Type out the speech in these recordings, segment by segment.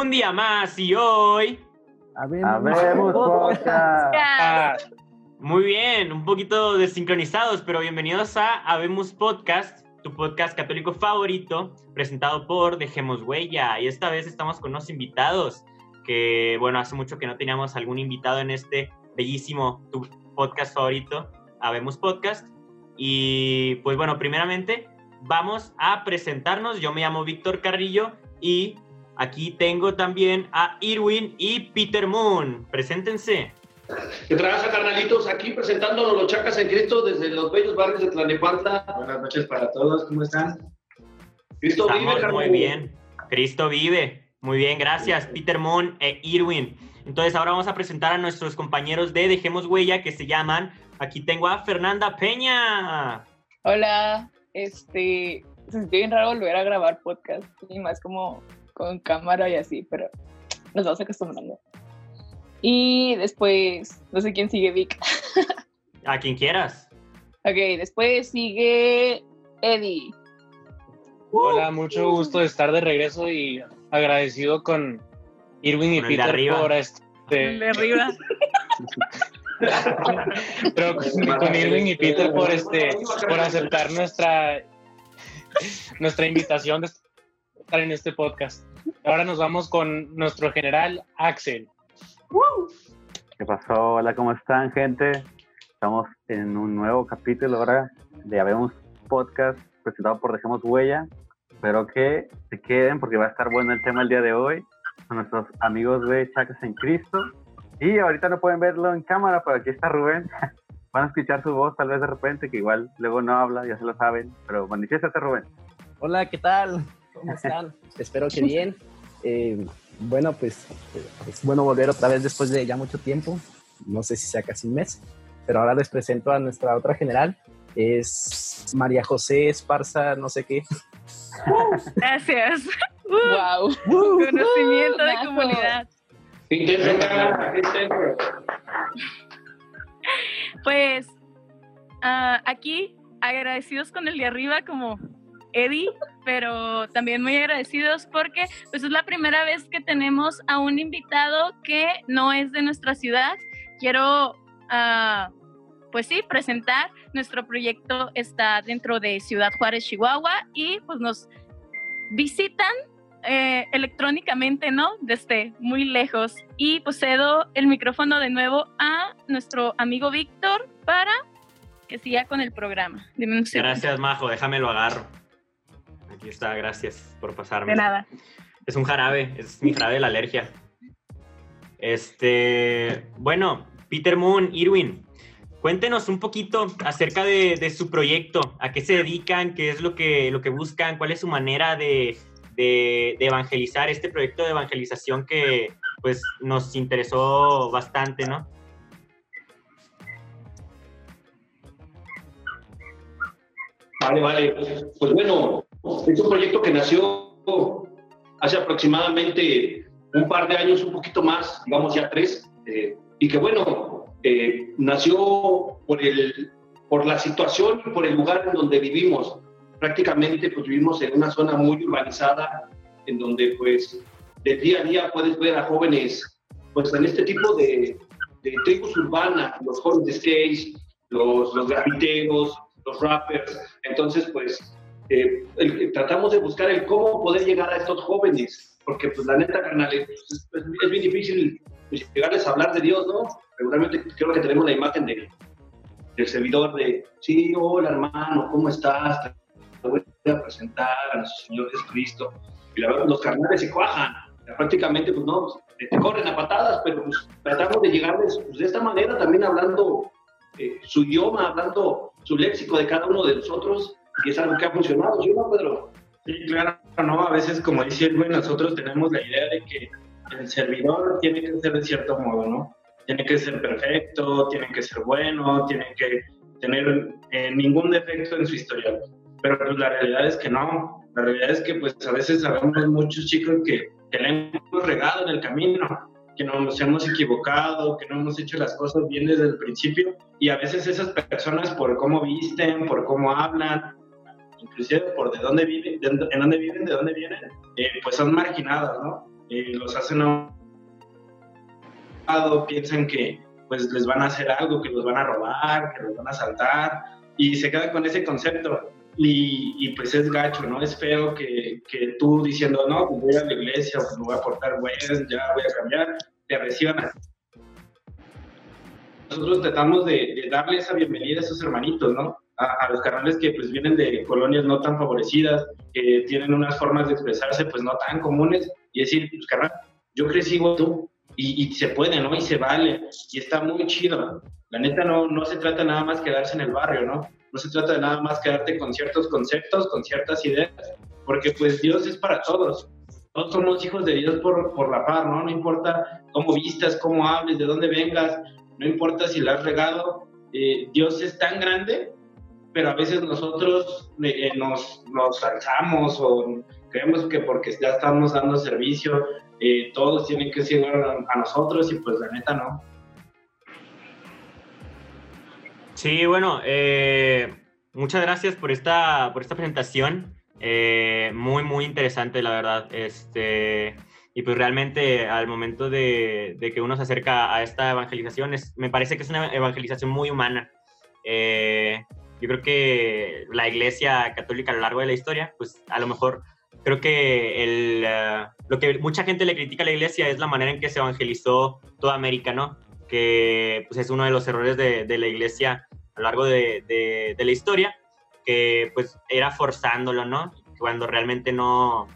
Un día más y hoy. Habemos podcast. Muy bien, un poquito desincronizados, pero bienvenidos a Habemos Podcast, tu podcast católico favorito, presentado por Dejemos Huella. Y esta vez estamos con unos invitados que, bueno, hace mucho que no teníamos algún invitado en este bellísimo tu podcast favorito, Habemos Podcast. Y pues bueno, primeramente vamos a presentarnos. Yo me llamo Víctor Carrillo y aquí tengo también a Irwin y Peter Moon. Preséntense. ¿Qué trabaja, carnalitos? Aquí presentándonos los chacas en Cristo desde los bellos barrios de Tlanepantla. Buenas noches para todos, ¿cómo están? Cristo Estamos vive, muy bien. Cristo vive. Muy bien, gracias, Peter Moon e Irwin. Entonces ahora vamos a presentar a nuestros compañeros de Dejemos Huella que se llaman. Aquí tengo a Fernanda Peña. Hola, este, se bien raro volver a grabar podcast y más como con cámara y así, pero nos vamos acostumbrando. Y después, no sé quién sigue, Vic. A quien quieras. ok, después sigue Eddie. Hola, mucho gusto de estar de regreso y agradecido con Irwin y Con Peter arriba. por este. De arriba. Pero con, con Irwin y Peter por este por aceptar nuestra nuestra invitación de estar en este podcast. Ahora nos vamos con nuestro general Axel. ¿Qué pasó? Hola, ¿cómo están, gente? Estamos en un nuevo capítulo ahora de Habemos Podcast presentado por Dejemos Huella. Espero que se queden porque va a estar bueno el tema el día de hoy con nuestros amigos de Chacas en Cristo. Y ahorita no pueden verlo en cámara, pero aquí está Rubén. Van a escuchar su voz tal vez de repente, que igual luego no habla, ya se lo saben. Pero manifiéstate, Rubén. Hola, ¿qué tal? ¿Cómo están? Espero que bien. Eh, bueno, pues eh, es bueno volver otra vez después de ya mucho tiempo. No sé si sea casi un mes, pero ahora les presento a nuestra otra general. Es María José Esparza, no sé qué. Gracias. Wow. Conocimiento de comunidad. Pues ah, aquí agradecidos con el de arriba como Eddie, pero también muy agradecidos porque pues es la primera vez que tenemos a un invitado que no es de nuestra ciudad. Quiero ah, pues sí, presentar. Nuestro proyecto está dentro de Ciudad Juárez, Chihuahua y pues nos visitan eh, electrónicamente, ¿no? Desde muy lejos. Y pues cedo el micrófono de nuevo a nuestro amigo Víctor para que siga con el programa. Dime un. Gracias, Majo. Déjame lo agarro. Aquí está, gracias por pasarme. De nada. Es un jarabe, es mi jarabe de la alergia. Este, bueno, Peter Moon, Irwin, cuéntenos un poquito acerca de, de su proyecto, a qué se dedican, qué es lo que, lo que buscan, cuál es su manera de, de- de evangelizar este proyecto de evangelización que pues nos interesó bastante, ¿no? Vale, vale. Pues bueno, es un proyecto que nació hace aproximadamente un par de años, un poquito más, digamos ya tres, eh, y que bueno, eh, nació por, el, por la situación y por el lugar en donde vivimos. Prácticamente pues vivimos en una zona muy urbanizada, en donde pues de día a día puedes ver a jóvenes pues en este tipo de, de tribus urbanas, los jóvenes de skate, los, los grafiteros, los rappers. Entonces, pues, eh, el- tratamos de buscar el cómo poder llegar a estos jóvenes, porque, pues, la neta, carnal, es, es- es bien difícil pues, llegarles a hablar de Dios, ¿no? Regularmente creo que tenemos la imagen de- del servidor de, sí, hola, hermano, ¿cómo estás? Te voy a presentar a nuestro Señor Jesucristo. Y la verdad, los carnales se cuajan. Prácticamente, pues, no, te, te corren a patadas, pero pues, tratamos de llegarles pues, de esta manera, también hablando eh, su idioma, hablando su léxico de cada uno de nosotros, y es algo que ha funcionado, ¿sí no, Pedro? Sí, claro, no, a veces como dice Irwin, nosotros tenemos la idea de que el servidor tiene que ser de cierto modo, ¿no? Tiene que ser perfecto, tiene que ser bueno, tiene que tener eh, ningún defecto en su historial. Pero pues la realidad es que no. La realidad es que pues a veces sabemos muchos chicos que, que le hemos regado en el camino, que nos hemos equivocado, que no hemos hecho las cosas bien desde el principio. Y a veces esas personas por cómo visten, por cómo hablan, inclusive por de dónde viven, de, en dónde viven, de dónde vienen, eh, pues son marginadas, ¿no? eh, los hacen a un lado, piensan que pues les van a hacer algo, que los van a robar, que los van a asaltar, y se queda con ese concepto. Y, pues es gacho, ¿no? Es feo que, que tú diciendo, no, pues voy a la iglesia, pues me voy a portar bueno, ya voy a cambiar, te así. Nosotros tratamos de, darle esa bienvenida a esos hermanitos, ¿no? A, los carnales que pues vienen de colonias no tan favorecidas, que tienen unas formas de expresarse pues no tan comunes, y decir, pues carnal, yo crecí igual tú, y, y, se puede, ¿no? Y se vale, y está muy chido. La neta no, no se trata nada más quedarse en el barrio, ¿no? No se trata de nada más quedarte con ciertos conceptos, con ciertas ideas, porque pues Dios es para todos. Todos somos hijos de Dios por, por la par, ¿no? No importa cómo vistas, cómo hables, de dónde vengas, no importa si la has regado. Eh, Dios es tan grande, pero a veces nosotros eh, nos, nos alzamos o creemos que porque ya estamos dando servicio, eh, todos tienen que seguir a nosotros y pues la neta no. Sí, bueno, eh, muchas gracias por esta, por esta presentación. Eh, muy, muy interesante, la verdad. Este, y pues realmente al momento de, que uno se acerca a esta evangelización, me parece que es una evangelización muy humana. Eh, yo creo que la Iglesia Católica a lo largo de la historia, pues a lo mejor creo que el, lo que mucha gente le critica a la Iglesia es la manera en que se evangelizó toda América, ¿no? Que pues, es uno de los errores de, de la Iglesia a lo largo de, de, la historia, que pues era forzándolo, ¿no? Cuando realmente no,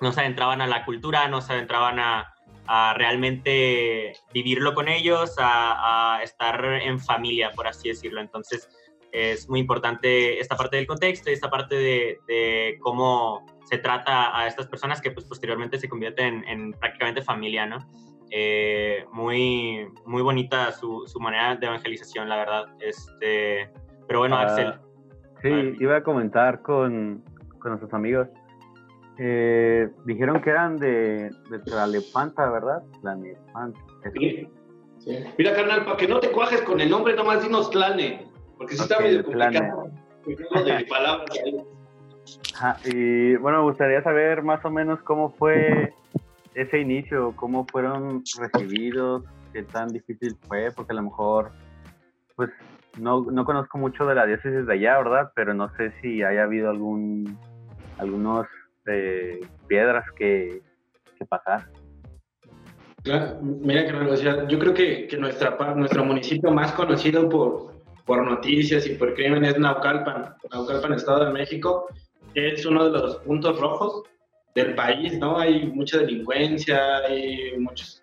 no se adentraban a la cultura, no se adentraban a, a realmente vivirlo con ellos, a, a, estar en familia, por así decirlo. Entonces es muy importante esta parte del contexto y esta parte de, de cómo se trata a estas personas que pues posteriormente se convierten en, en prácticamente familia, ¿no? Eh, muy, muy bonita su, su, manera de evangelización, la verdad. Este, pero bueno, ah, Axel. Sí, iba a comentar con, con nuestros amigos. Eh, dijeron que eran de, de Tlalepanta, ¿verdad? Tlalepanta. Sí. Mira, carnal, para que no te cuajes con el nombre, nomás dinos Tlane, porque está medio complicado. De palabras y bueno, me gustaría saber más o menos cómo fue ese inicio, cómo fueron recibidos, qué tan difícil fue, porque a lo mejor, pues, no, no conozco mucho de la diócesis de allá, ¿verdad? Pero no sé si haya habido algún, algunos eh, piedras que, que pasar. Claro, mira que yo creo que, que nuestra, nuestro municipio más conocido por, por noticias y por crimen es Naucalpan, Naucalpan, Estado de México, es uno de los puntos rojos del país, ¿no? Hay mucha delincuencia, hay muchos...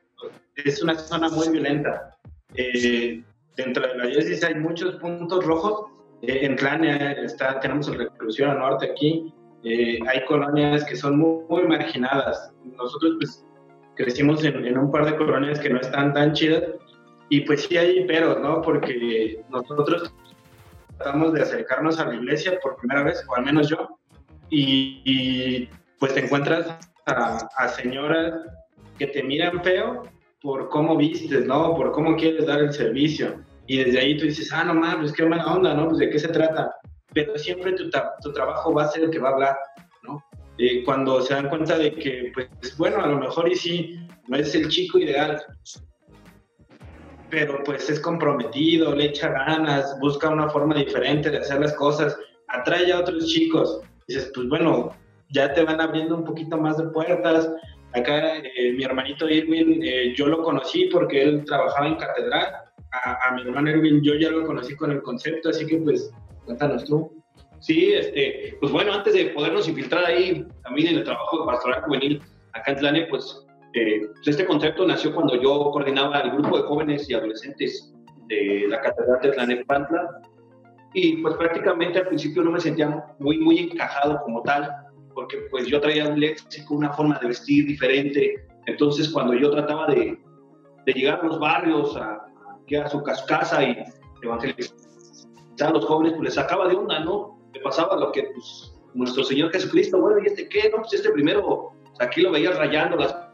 Es una zona muy violenta. Eh, dentro de la diócesis hay muchos puntos rojos. Eh, en Tlania está, tenemos el reclusión al norte aquí. Eh, hay colonias que son muy, marginadas. Nosotros pues crecimos en, en, un par de colonias que no están tan chidas y pues sí hay pero, ¿no? Porque nosotros tratamos de acercarnos a la iglesia por primera vez, o al menos yo, y pues te encuentras a, señoras que te miran feo por cómo vistes, ¿no? Por cómo quieres dar el servicio. Y desde ahí tú dices, ah, no mames, pues qué buena onda, ¿no? Pues de qué se trata. Pero siempre tu, tu trabajo va a ser el que va a hablar, ¿no? Eh, cuando se dan cuenta de que, pues bueno, a lo mejor y sí, no es el chico ideal, pero pues es comprometido, le echa ganas, busca una forma diferente de hacer las cosas, atrae a otros chicos. Dices, pues bueno, ya te van abriendo un poquito más de puertas. Acá eh, mi hermanito Irwin, eh, yo lo conocí porque él trabajaba en catedral. A, mi hermano Irwin yo ya lo conocí con el concepto, así que pues cuéntanos tú. Sí, este, pues bueno, antes de podernos infiltrar ahí también en el trabajo de pastoral juvenil acá en Tlane, pues, eh, pues este concepto nació cuando yo coordinaba el grupo de jóvenes y adolescentes de la catedral de Tlanepantla y pues prácticamente al principio no me sentía muy, muy encajado como tal, porque pues yo traía un léxico, una forma de vestir diferente. Entonces cuando yo trataba de, de llegar a los barrios, a, a, su casa y evangelizar a los jóvenes, pues les sacaba de onda, ¿no? Me pasaba lo que pues, nuestro Señor Jesucristo, bueno, ¿y este qué? No, pues este primero, aquí lo veías rayando las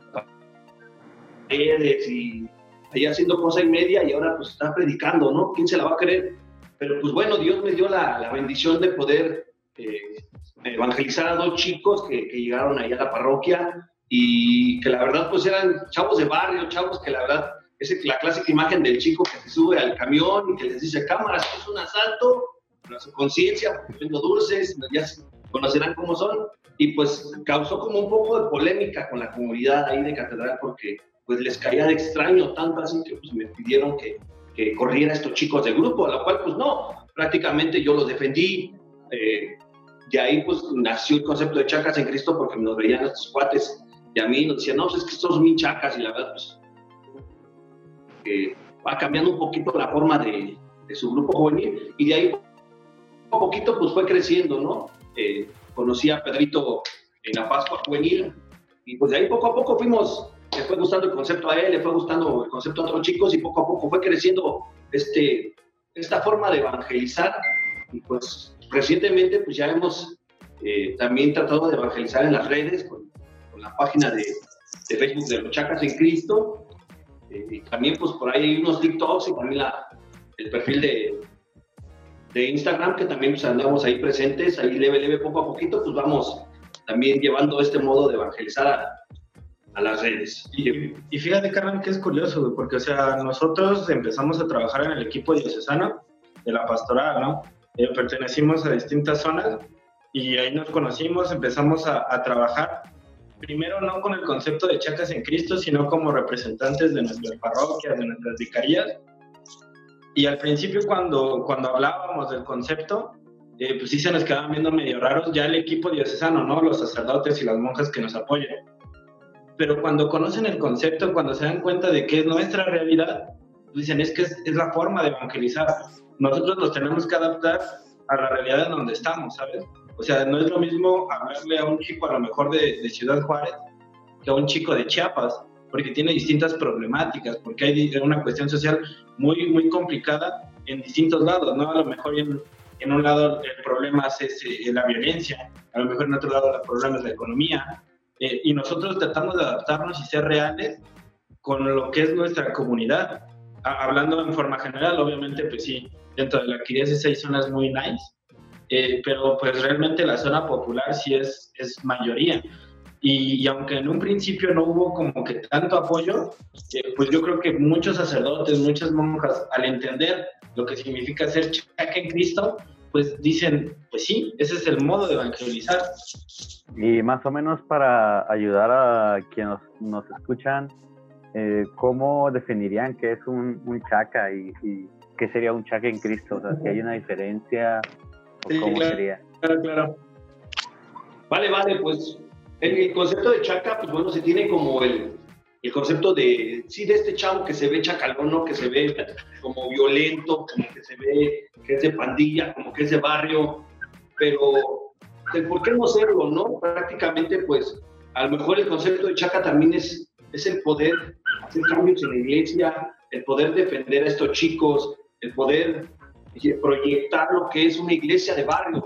paredes y ahí haciendo cosa y media y ahora pues está predicando, ¿no? ¿Quién se la va a creer? Pero pues bueno, Dios me dio la, la bendición de poder eh, evangelizar a dos chicos que, que, llegaron ahí a la parroquia y que la verdad pues eran chavos de barrio, chavos que la verdad es la clásica imagen del chico que se sube al camión y que les dice, cámaras, es un asalto, pero su conciencia, vendo dulces, ya conocerán cómo son, y pues causó como un poco de polémica con la comunidad ahí de Catedral porque pues les caía de extraño tanto así que pues me pidieron que, que corriera estos chicos del grupo, a lo cual pues no, prácticamente yo los defendí, eh, de ahí pues nació el concepto de chacas en Cristo porque nos veían estos cuates y a mí nos decían, no, pues es que estos son bien chacas y la verdad pues va cambiando un poquito la forma de, de, su grupo juvenil y de ahí un poquito pues fue creciendo, ¿no? Eh, conocí a Pedrito en la Pascua Juvenil y pues de ahí poco a poco fuimos, le fue gustando el concepto a él, le fue gustando el concepto a otros chicos y poco a poco fue creciendo este, esta forma de evangelizar. Y pues recientemente pues ya hemos eh, también tratado de evangelizar en las redes con, la página de, de, Facebook de los Chacas en Cristo. Eh, y también pues por ahí hay unos TikToks y también la, el perfil de, de Instagram, que también pues, andamos ahí presentes, ahí leve, leve, poco a poquito, pues vamos también llevando este modo de evangelizar a, a las redes. Y, y, fíjate, Carmen, que es curioso, porque, o sea, nosotros empezamos a trabajar en el equipo diocesano de la pastoral, ¿no? Eh, pertenecimos a distintas zonas y ahí nos conocimos, empezamos a, a, trabajar, primero no con el concepto de chacas en Cristo, sino como representantes de nuestras parroquias, de nuestras vicarías, y al principio cuando, cuando hablábamos del concepto, eh, pues sí se nos quedaban viendo medio raros ya el equipo diocesano, ¿no? Los sacerdotes y las monjas que nos apoyan. Pero cuando conocen el concepto, cuando se dan cuenta de que es nuestra realidad, pues dicen, es que es, es la forma de evangelizar. Nosotros nos tenemos que adaptar a la realidad en donde estamos, ¿sabes? O sea, no es lo mismo hablarle a un chico a lo mejor de, de Ciudad Juárez que a un chico de Chiapas porque tiene distintas problemáticas, porque hay una cuestión social muy, muy complicada en distintos lados, ¿no? A lo mejor en, en un lado el problema es, es, eh, la violencia, a lo mejor en otro lado el problema es la economía, eh, y nosotros tratamos de adaptarnos y ser reales con lo que es nuestra comunidad. A, hablando en forma general, obviamente, pues sí, dentro de la arquidiócesis hay zonas muy nice, eh, pero pues realmente la zona popular sí es, es mayoría. Y, y, aunque en un principio no hubo como que tanto apoyo, eh, pues yo creo que muchos sacerdotes, muchas monjas, al entender lo que significa ser chaca en Cristo, pues dicen, pues sí, ese es el modo de evangelizar. Y más o menos para ayudar a quienes nos, nos escuchan, eh, ¿cómo definirían qué es un, un chaca y, y, qué sería un chaca en Cristo? O sea, si hay una diferencia, o sí, ¿cómo claro, sería? Claro, claro. Vale, vale, pues el, el, concepto de chaca, pues bueno, se tiene como el, el, concepto de, sí, de este chavo que se ve chacalón, ¿no? que se ve como violento, como que se ve que es de pandilla, como que es de barrio, pero por qué no serlo, ¿no? Prácticamente, pues, a lo mejor el concepto de chaca también es, es el poder hacer cambios en la iglesia, el poder defender a estos chicos, el poder proyectar lo que es una iglesia de barrio.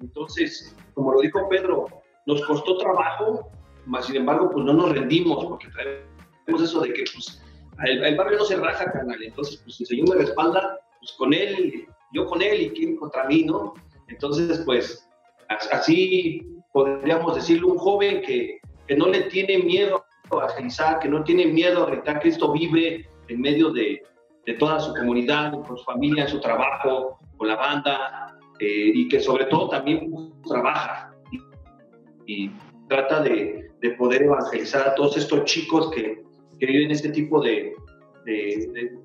Entonces, como lo dijo Pedro, nos costó trabajo, mas sin embargo, pues no nos rendimos, porque traemos eso de que pues, el, el barrio no se raja, canal. Entonces, pues si el Señor me respalda, pues con Él, yo con Él y quién contra mí, ¿no? Entonces, pues así podríamos decirle un joven que, que no le tiene miedo a evangelizar, que no tiene miedo a gritar, Cristo vive en medio de, de toda su comunidad, con su familia, en su trabajo, con la banda, eh, y que sobre todo también trabaja y trata de, de, poder evangelizar a todos estos chicos que, que viven este tipo de, de,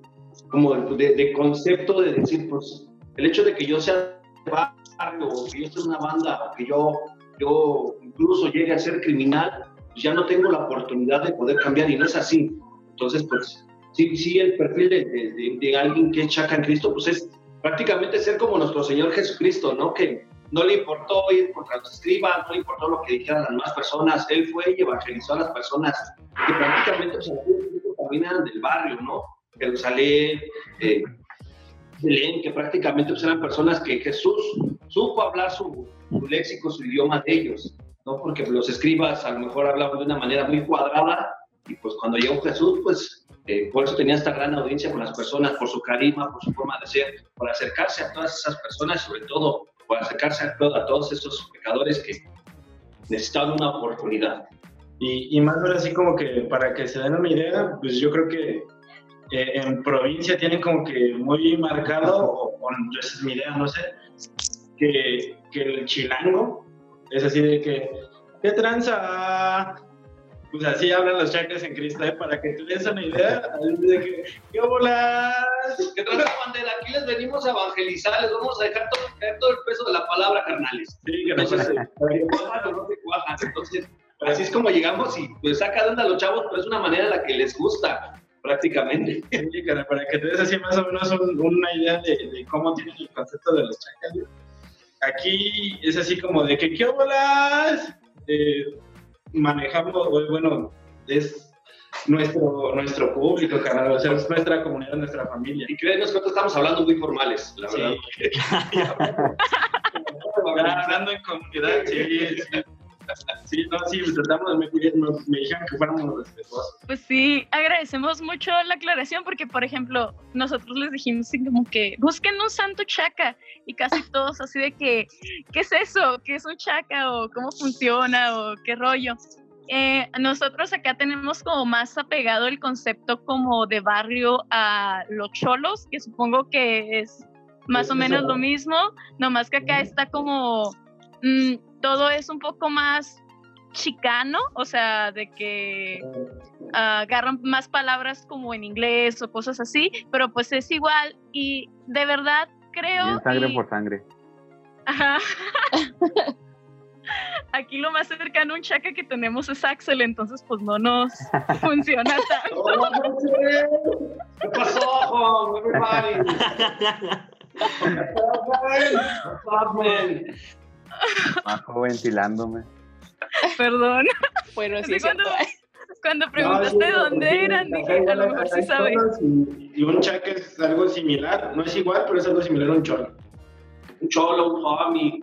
como de, concepto de decir, pues, el hecho de que yo sea barrio, yo esté en una banda, o que yo, yo incluso llegue a ser criminal, pues ya no tengo la oportunidad de poder cambiar y no es así. Entonces, pues, sí, sí el perfil de, alguien que es chaca en Cristo, pues es prácticamente ser como nuestro Señor Jesucristo, ¿no? Que no le importó ir contra los escribas, no le importó lo que dijeran las demás personas, él fue y evangelizó a las personas que prácticamente pues, también eran del barrio, ¿no? Jerusalén, eh, Belén, que prácticamente pues, eran personas que Jesús supo hablar su, su, léxico, su idioma de ellos, ¿no? Porque los escribas a lo mejor hablaban de una manera muy cuadrada y pues cuando llegó Jesús, pues eh, por eso tenía esta gran audiencia con las personas, por su carisma, por su forma de ser, por acercarse a todas esas personas, sobre todo por acercarse a, a todos esos pecadores que necesitaban una oportunidad. Y, y más ahora así como que para que se den una idea, pues yo creo que eh, en provincia tienen como que muy marcado, o, o esa es mi idea, no sé, que, que el chilango es así de que, ¿qué tranza? Pues así hablan los chacas en Cristo, ¿eh? para que te des una idea, de que, ¿qué bolas? ¿Qué tranza, bandera? Aquí les venimos a evangelizar, les vamos a dejar todo, caer todo el peso de la palabra, carnales. Sí, que no se cuajan o no se cuajan. Entonces, así es como llegamos y pues saca de onda a los chavos, pero es una manera en la que les gusta, prácticamente. Para que te des así más o menos un- una idea de, de cómo tienen el concepto de los chacas. Aquí es así como de que, ¿qué bolas? Eh, manejamos, bueno, es nuestro, nuestro público, carnal, o sea, es nuestra comunidad, nuestra familia. Y créenos que nosotros estamos hablando muy formales, la verdad. Hablando en comunidad, sí, sí. Sí, no, sí, tratamos, me, me, me dijeron que fuéramos respetuosos. Pues sí, agradecemos mucho la aclaración porque, por ejemplo, nosotros les dijimos así como que busquen un santo chaca y casi todos así de que, ¿qué es eso? ¿Qué es un chaca? ¿O cómo funciona? ¿O qué rollo? Eh, nosotros acá tenemos como más apegado el concepto como de barrio a los cholos, que supongo que es más o menos lo mismo, nomás que acá está como mm, todo es un poco más chicano, o sea, de que ah, agarran más palabras como en inglés o cosas así, pero pues es igual y de verdad creo... Bien sangre y- por sangre. Ajá. Aquí lo más cercano a un chaca que tenemos es Axel, entonces pues no nos funciona tanto. ¿Qué pasó? Everybody. Bajo ventilándome. Perdón. Bueno, sí, cuando- Cuando preguntaste dónde eran, dije, a lo mejor sí sabes. Y, y un chaca es algo similar, no es igual, pero es algo similar a un cholo. Un cholo, un homie.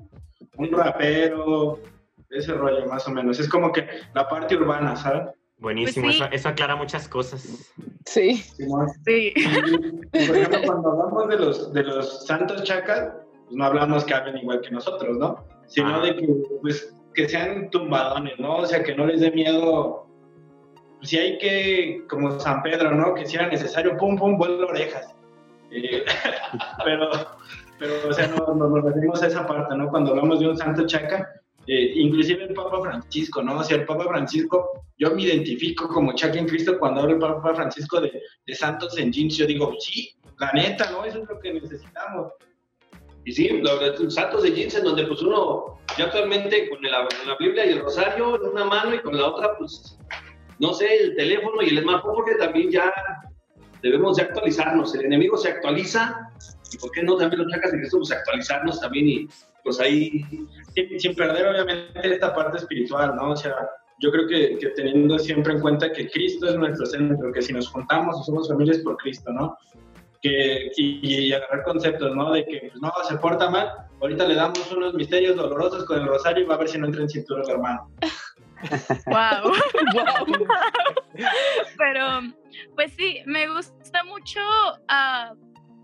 Un rapero, ese rollo más o menos. Es como que la parte urbana, ¿sabes? Buenísimo, Pues sí. eso, eso aclara muchas cosas. Sí. Sí. Por ejemplo, cuando hablamos de los, de los santos chacas, pues no hablamos que hablen igual que nosotros, ¿no? Sino Ah. de que, pues, que sean tumbadones, ¿no? O sea, que no les dé miedo. Si hay que, como San Pedro, ¿no? Que si era necesario, pum, pum, vuelo orejas. Eh, pero, pero, o sea, no, no nos referimos a esa parte, ¿no? Cuando hablamos de un santo chaca, eh, inclusive el Papa Francisco, ¿no? O sea, el Papa Francisco, yo me identifico como chaca en Cristo cuando habla el Papa Francisco de, de santos en jeans, yo digo, sí, la neta, ¿no? Eso es lo que necesitamos. Y sí, los santos de jeans en donde pues uno ya actualmente con con la Biblia y el rosario en una mano y con la otra pues no sé, el teléfono y el smartphone porque también ya debemos de actualizarnos. El enemigo se actualiza y por qué no también los chacas de Cristo pues actualizarnos también y pues ahí Sin, sin perder, obviamente, esta parte espiritual, ¿no? O sea, yo creo que, que teniendo siempre en cuenta que Cristo es nuestro centro, que si nos juntamos somos familias por Cristo, ¿no? Que, y, y agarrar conceptos, ¿no? De que, pues, no, se porta mal, ahorita le damos unos misterios dolorosos con el rosario y va a ver si no entra en cintura el hermano. Wow. Pero, pues sí, me gusta mucho ah,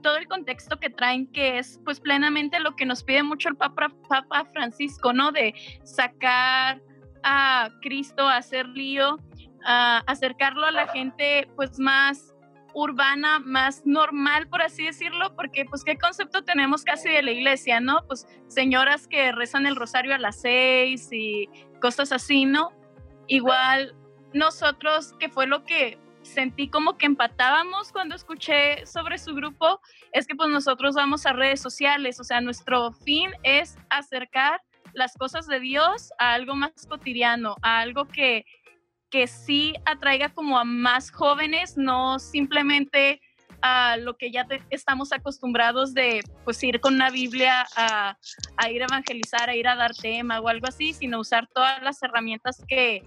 todo el contexto que traen, que es pues plenamente lo que nos pide mucho el Papa, Papa Francisco, ¿no? De sacar a Cristo, hacer lío, a acercarlo a la gente pues más urbana, más normal, por así decirlo, porque pues qué concepto tenemos casi de la iglesia, ¿no? Pues señoras que rezan el rosario a las seis y cosas así, ¿no? Igual nosotros, que fue lo que sentí como que empatábamos cuando escuché sobre su grupo, es que pues nosotros vamos a redes sociales, o sea, nuestro fin es acercar las cosas de Dios a algo más cotidiano, a algo que, que sí atraiga como a más jóvenes, no simplemente a lo que ya estamos acostumbrados de pues ir con una Biblia a, a ir a evangelizar, a ir a dar tema o algo así, sino usar todas las herramientas que,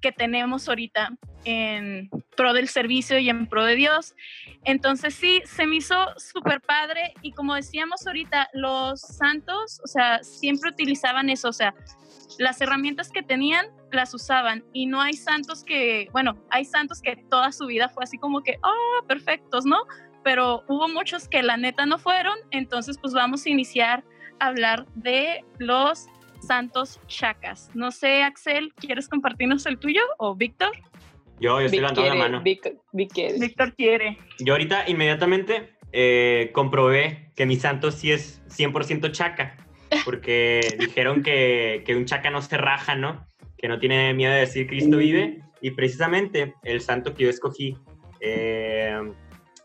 que tenemos ahorita en pro del servicio y en pro de Dios. Entonces sí, se me hizo súper padre y como decíamos ahorita, los santos, o sea, siempre utilizaban eso, o sea, las herramientas que tenían las usaban y no hay santos que, bueno, hay santos que toda su vida fue así como que, ah, perfectos, ¿no? Pero hubo muchos que la neta no fueron, entonces pues vamos a iniciar a hablar de los santos chacas. No sé, Axel, ¿quieres compartirnos el tuyo o Víctor? Yo, yo estoy Vic levantando la mano. Vic- Vic quiere. Víctor quiere. Yo ahorita inmediatamente eh, comprobé que mi santo sí es 100% chaca, porque dijeron que, que un chaca no se raja, ¿no? Que no tiene miedo de decir Cristo vive, y precisamente el santo que yo escogí, eh,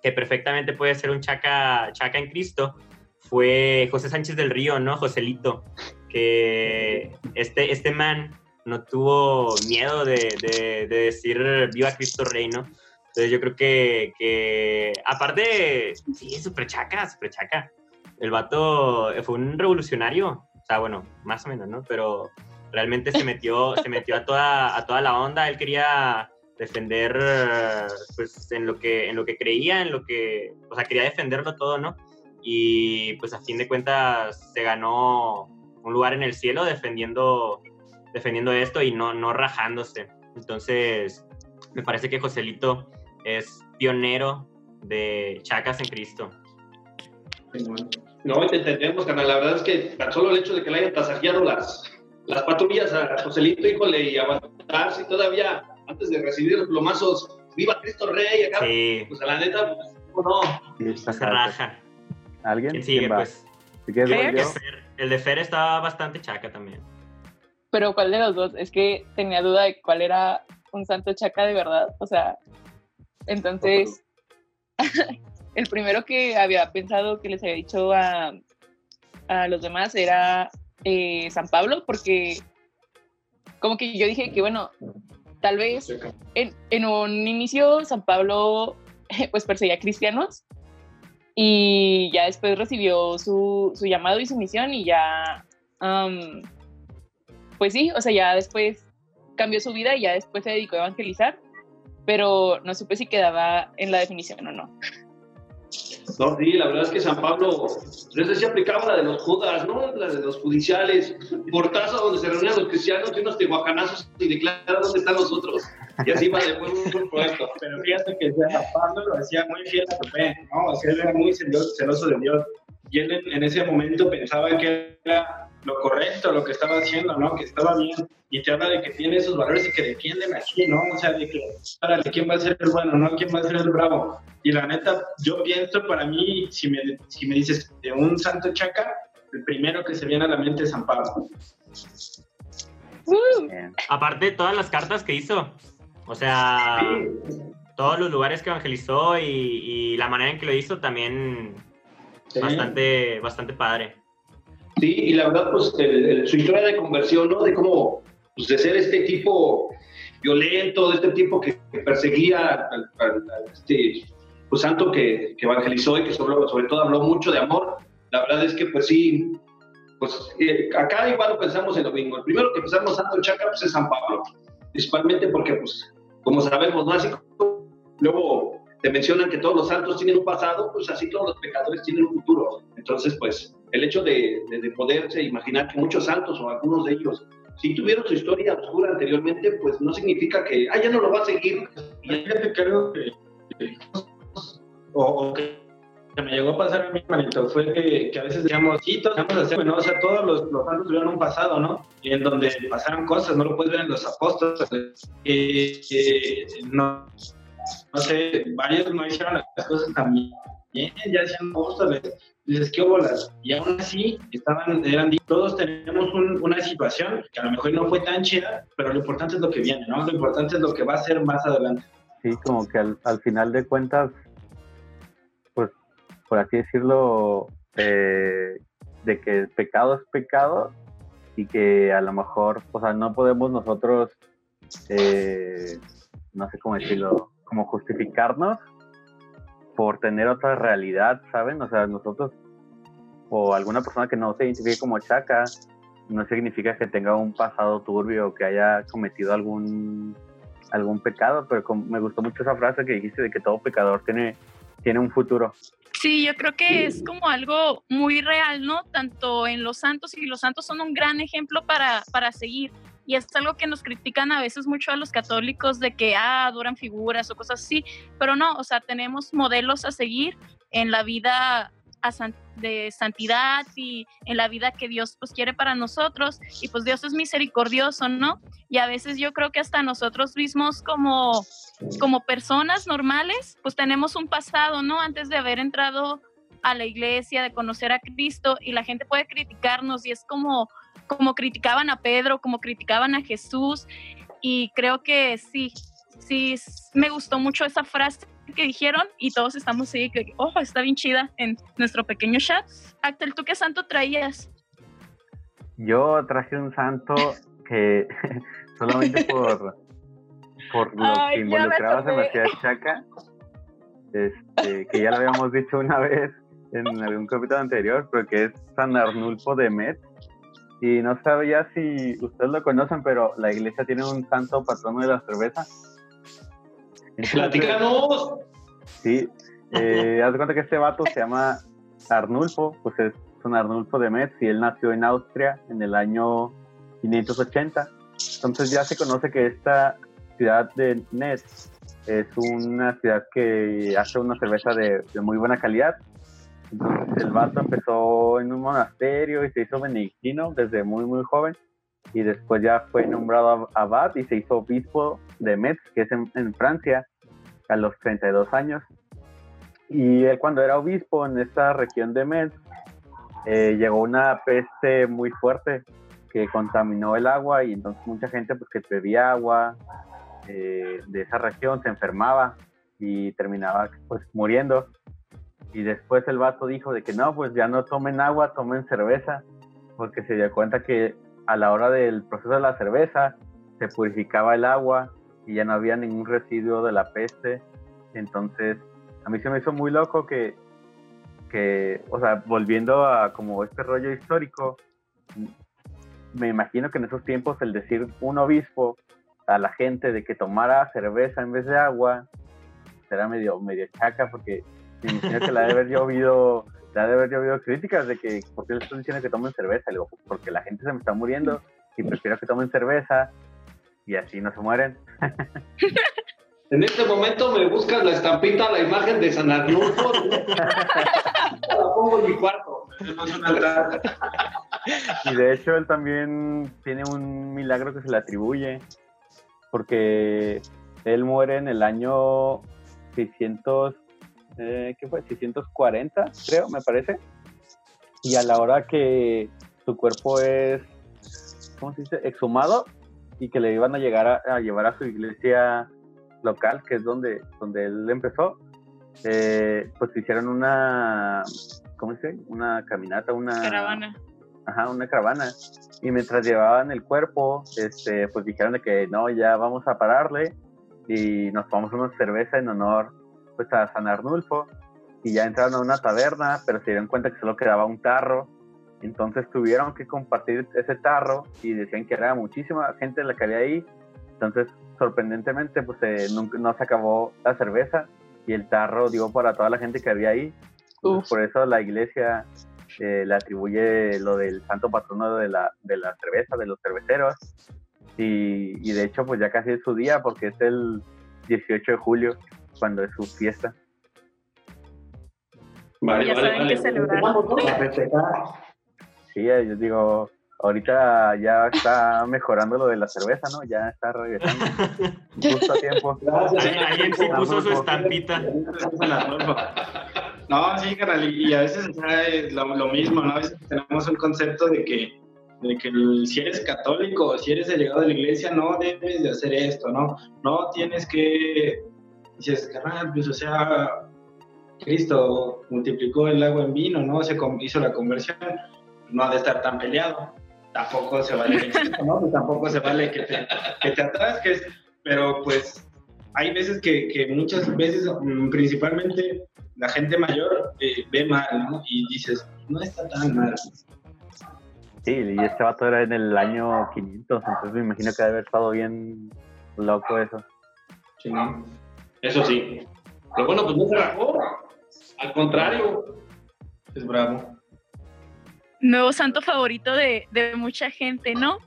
que perfectamente puede ser un chaca, chaca en Cristo, fue José Sánchez del Río, ¿no? Joselito, que este, este man no tuvo miedo de, de- de decir viva Cristo Rey, ¿no? Entonces yo creo que, que aparte, sí, súper chaca, súper chaca. El vato fue un revolucionario, o sea, bueno, más o menos, ¿no? Pero realmente se metió, se metió a toda, a toda la onda, él quería defender, eh, pues, en lo que, en lo que creía, en lo que, o sea, quería defenderlo todo, ¿no? Y pues a fin de cuentas se ganó un lugar en el cielo defendiendo, defendiendo esto y no, no rajándose. Entonces, me parece que Joselito es pionero de Chacas en Cristo. No, te entendemos, carnal. La verdad es que tan solo el hecho de que le hayan tasajeado las, las patrullas a Joselito, híjole, y aguantarse todavía antes de recibir los plomazos, ¡Viva Cristo Rey! Acá, Sí, pues a la neta, pues, ¿cómo no? Está se fuerte. raja. ¿Alguien? ¿Quién sigue, va? pues? El de Fer- El de Fer estaba bastante chaca también. Pero ¿cuál de los dos? Es que tenía duda de cuál era un santo chaca de verdad. O sea, entonces, el primero que había pensado que les había dicho a, a los demás era eh, San Pablo, porque como que yo dije que, bueno, tal vez en, en un inicio San Pablo pues perseguía a cristianos y ya después recibió su, su llamado y su misión y ya, pues sí, o sea, ya después cambió su vida y ya después se dedicó a evangelizar, pero no supe si quedaba en la definición o no. No, sí, la verdad es que San Pablo, no sé si aplicaba la de los judas, ¿no? La de los judiciales, portazo donde se reunían los cristianos y unos tehuacanazos y declaran dónde están los otros. Y así va después un proyecto. Pero fíjate que San Pablo lo hacía muy fiel a su fe, ¿no? O sea, él era muy celoso, celoso de Dios. Y él en, en ese momento pensaba que era lo correcto, lo que estaba haciendo, ¿no? Que estaba bien. Y te habla de que tiene esos valores y que defienden aquí, ¿no? O sea, de que, árale, ¿quién va a ser el bueno, no? ¿Quién va a ser el bravo? Y la neta, yo pienso para mí, si me, si me dices de un santo chaca, el primero que se viene a la mente es San Pablo. ¡Uh! Aparte, todas las cartas que hizo. O sea, todos los lugares que evangelizó y, y la manera en que lo hizo también Sí. bastante, bastante padre. Sí, y la verdad, pues el- el- su historia de conversión, ¿no? De cómo, pues de ser este tipo violento, de este tipo que, que perseguía al, al- al- este pues, santo que, que evangelizó y que sobre, todo habló mucho de amor. La verdad es que, pues sí, pues eh, acá igual pensamos en domingo. El primero que pensamos Santo Chaca, pues es San Pablo, principalmente porque, pues, como sabemos, ¿no? Así como luego te mencionan que todos los santos tienen un pasado, pues así todos los pecadores tienen un futuro. Entonces, pues, el hecho de, de, de poderse imaginar que muchos santos o algunos de ellos si tuvieron su historia oscura anteriormente, pues no significa que, ah, ya no lo va a seguir. Fíjate que, que- o, que, me llegó a pasar a mí, manito, fue que, a veces decíamos, sí, todos vamos a hacer. O sea, todos los, los santos tuvieron un pasado, ¿no? En donde pasaron cosas, no lo puedes ver en los apóstoles. Eh, eh, no, no sé, varios no hicieron las cosas también, ya hacían apóstoles. Dices, ¿qué bolas? Y aún así, estaban, eran, todos tenemos un- una situación que a lo mejor no fue tan chida, pero lo importante es lo que viene, ¿no? Lo importante es lo que va a ser más adelante. Sí, como que al, al final de cuentas, por así decirlo, eh, de que el pecado es pecado y que a lo mejor, o sea, no podemos nosotros, eh, no sé cómo decirlo, como justificarnos por tener otra realidad, ¿saben? O sea, nosotros o alguna persona que no se identifique como chaca, no significa que tenga un pasado turbio o que haya cometido algún algún pecado, pero me gustó mucho esa frase que dijiste de que todo pecador tiene, tiene un futuro. Sí, yo creo que es como algo muy real, ¿no? Tanto en los santos y los santos son un gran ejemplo para, para seguir. Y es algo que nos critican a veces mucho a los católicos de que ah, adoran figuras o cosas así, pero no, o sea, tenemos modelos a seguir en la vida de santidad y en la vida que Dios pues quiere para nosotros y pues Dios es misericordioso, ¿no? Y a veces yo creo que hasta nosotros mismos como como personas normales, pues tenemos un pasado, ¿no? Antes de haber entrado a la iglesia, de conocer a Cristo y la gente puede criticarnos y es como como criticaban a Pedro, como criticaban a Jesús y creo que sí, sí, me gustó mucho esa frase que dijeron y todos estamos así, que, oh, está bien chida en nuestro pequeño chat. Actel, ¿tú qué santo traías? Yo traje un santo que solamente por, por lo Ay, que ya me chaca, este, que ya lo habíamos dicho una vez en algún capítulo anterior, pero que es San Arnulfo de Metz. Y no sabía si ustedes lo conocen, pero la iglesia tiene un santo patrono de la cerveza. Platícanos. Sí, eh, haz de cuenta que este vato se llama Arnulfo, pues es un Arnulfo de Metz y él nació en Austria en el año 580. Entonces ya se conoce que esta ciudad de Metz es una ciudad que hace una cerveza de, de muy buena calidad. Entonces el vato empezó en un monasterio y se hizo benedictino desde muy muy joven y después ya fue nombrado ab- abad y se hizo obispo de Metz, que es en, en Francia, a los 32 años. Y él cuando era obispo en esta región de Metz, eh, llegó una peste muy fuerte que contaminó el agua y entonces mucha gente pues que bebía agua eh, de esa región se enfermaba y terminaba pues muriendo. Y después el vato dijo de que no, pues ya no tomen agua, tomen cerveza, porque se dio cuenta que a la hora del proceso de la cerveza se purificaba el agua y ya no había ningún residuo de la peste. Entonces, a mí se me hizo muy loco que, que o sea, volviendo a como este rollo histórico, me imagino que en esos tiempos el decir un obispo a la gente de que tomara cerveza en vez de agua era medio, medio chaca porque me imagino que le ha de haber llovido, le ha de haber llovido críticas de que ¿por qué le están diciendo que tomen cerveza? Y luego, porque la gente se me está muriendo y prefiero que tomen cerveza y así no se mueren. En este momento me buscas la estampita, la imagen de San Arnulfo. la pongo en mi cuarto. Y de hecho él también tiene un milagro que se le atribuye, porque él muere en el año 600, eh, ¿qué fue? 640, creo, me parece. Y a la hora que su cuerpo es, ¿cómo se dice? Exhumado y que le iban a llegar a, a llevar a su iglesia local, que es donde, donde él empezó, eh, pues hicieron una, ¿cómo se dice? Una caminata, una Caravana. ajá, una caravana. Y mientras llevaban el cuerpo, este, pues dijeron de que no, ya vamos a pararle y nos tomamos una cerveza en honor pues a San Arnulfo. Y ya entraron a una taberna, pero se dieron cuenta que solo quedaba un tarro. Entonces tuvieron que compartir ese tarro y decían que era muchísima gente la que había ahí. Entonces, sorprendentemente, pues eh, nunca, no se acabó la cerveza y el tarro dio para toda la gente que había ahí. Entonces, Uf. por eso la iglesia eh, le atribuye lo del santo patrono de la, de la cerveza, de los cerveceros. Y, y de hecho, pues ya casi es su día porque es el 18 de julio, cuando es su fiesta. Vale, Ya vale, saben vale. que celebrar. Sí, eh, yo digo, ahorita ya está mejorando lo de la cerveza, ¿no? Ya está regresando justo a tiempo. Alguien sí puso su estampita. No, sí, carnal, y a veces o sea, es lo, lo mismo, ¿no? A veces tenemos un concepto de que, de que si eres católico o si eres delegado de la iglesia, no debes de hacer esto, ¿no? No tienes que, dices, carnal, pues o sea, Cristo multiplicó el agua en vino, ¿no? Se hizo la conversión, no ha de estar tan peleado. Tampoco se vale ¿no? Pues tampoco se vale que te, que te atasques, pero pues hay veces que, que muchas veces, mm, principalmente la gente mayor, eh, ve mal, ¿no? Y dices, no está tan mal. Sí, y este vato era en el año 500, entonces me imagino que debe haber estado bien loco eso. Sí, ¿no? Eso sí. Pero bueno, pues no se bajó. Al contrario. Es bravo. Nuevo santo favorito de, de mucha gente, ¿no?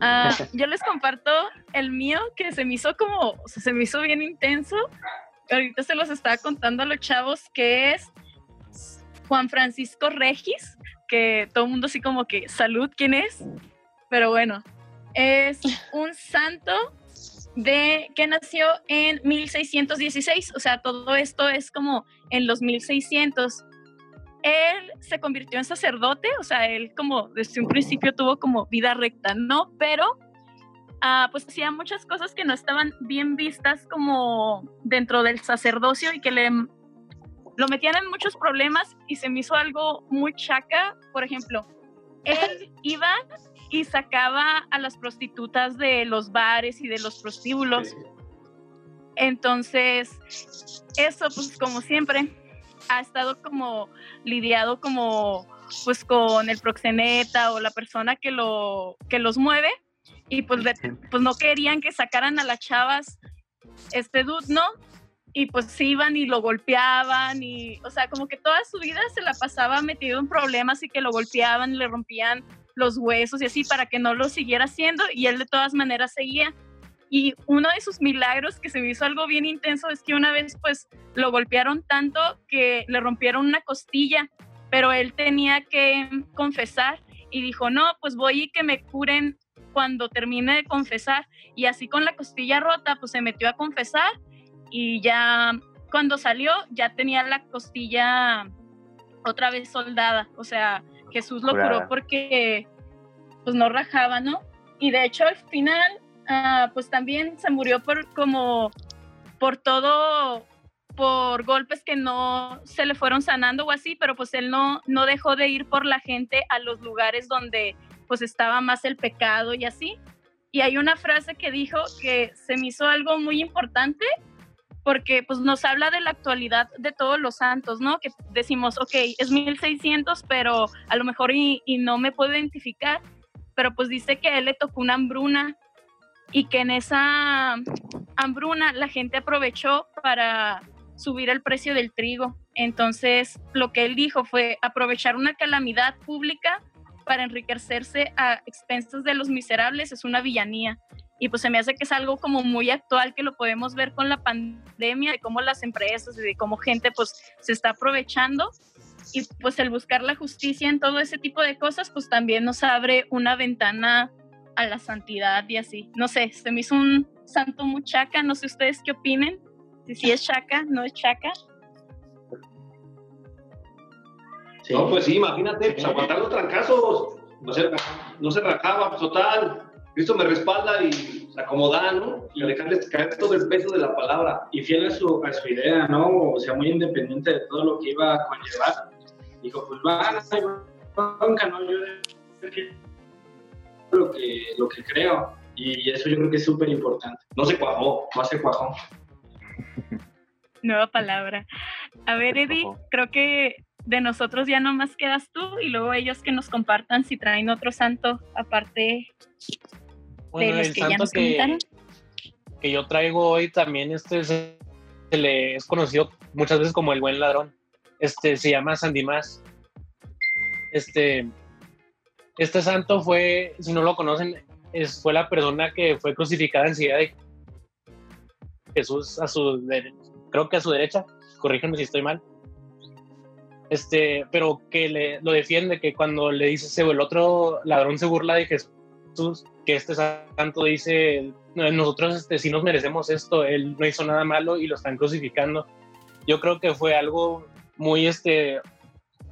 Ah, yo les comparto el mío que se me hizo como, o sea, se me hizo bien intenso. Ahorita se los estaba contando a los chavos que es Juan Francisco Regis, que todo el mundo así como que, salud, ¿quién es? Pero bueno, es un santo de que nació en 1616, o sea, todo esto es como en los 1600. Él se convirtió en sacerdote, o sea, él como desde un principio tuvo como vida recta, ¿no? Pero ah, pues hacía muchas cosas que no estaban bien vistas como dentro del sacerdocio y que le lo metían en muchos problemas y se me hizo algo muy chaca, por ejemplo, él iba y sacaba a las prostitutas de los bares y de los prostíbulos. Entonces, eso pues como siempre ha estado como lidiado como pues con el proxeneta o la persona que lo que los mueve y pues, pues no querían que sacaran a las chavas este dude, ¿no? Y pues iban y lo golpeaban y, o sea, como que toda su vida se la pasaba metido en problemas y que lo golpeaban y le rompían los huesos y así para que no lo siguiera haciendo y él de todas maneras seguía. Y uno de sus milagros que se me hizo algo bien intenso es que una vez pues lo golpearon tanto que le rompieron una costilla, pero él tenía que confesar y dijo, no, pues voy y que me curen cuando termine de confesar. Y así con la costilla rota, pues se metió a confesar y ya cuando salió ya tenía la costilla otra vez soldada, o sea, Jesús lo curó porque pues no rajaba, ¿no? Y de hecho al final ah, pues también se murió por como por todo por golpes que no se le fueron sanando o así, pero pues él no no dejó de ir por la gente a los lugares donde pues estaba más el pecado y así. Y hay una frase que dijo que se me hizo algo muy importante porque pues nos habla de la actualidad de todos los santos, ¿no? Que decimos, ok, es 1600, pero a lo mejor y, no me puedo identificar, pero pues dice que a él le tocó una hambruna y que en esa hambruna la gente aprovechó para subir el precio del trigo. Entonces, lo que él dijo fue aprovechar una calamidad pública para enriquecerse a expensas de los miserables es una villanía y pues se me hace que es algo como muy actual que lo podemos ver con la pandemia, de cómo las empresas y de cómo gente pues se está aprovechando y pues el buscar la justicia en todo ese tipo de cosas pues también nos abre una ventana a la santidad y así. No sé, se me hizo un santo muy chaca, no sé ustedes qué opinen, si sí es chaca, no es chaca. No, pues sí, imagínate, pues aguantar los trancazos, no se, no se rajaba, pues total, Cristo me respalda y se acomoda, ¿no? Y dejarles caer todo el peso de la palabra. Y fiel a su, a su idea, ¿no? O sea, muy independiente de todo lo que iba a conllevar. Dijo, pues va, nunca, ¿no? Yo lo que, lo que creo. Y eso yo creo que es súper importante. No se cuajó, no se cuajó. Nueva palabra. A ver, Eddie, creo que de nosotros ya no más quedas tú y luego ellos que nos compartan si traen otro santo aparte bueno, el santo que, que, yo traigo hoy también este se, le es conocido muchas veces como el buen ladrón. Este se llama San Dimas. Este este santo fue, si no lo conocen, es, fue la persona que fue crucificada en silla de Jesús a su creo que a su derecha, corrígeme si estoy mal. Este, pero que le, lo defiende, que cuando le dice el otro ladrón se burla de Jesús, que este santo dice, nosotros este, si nos merecemos esto, él no hizo nada malo y lo están crucificando. Yo creo que fue algo muy este,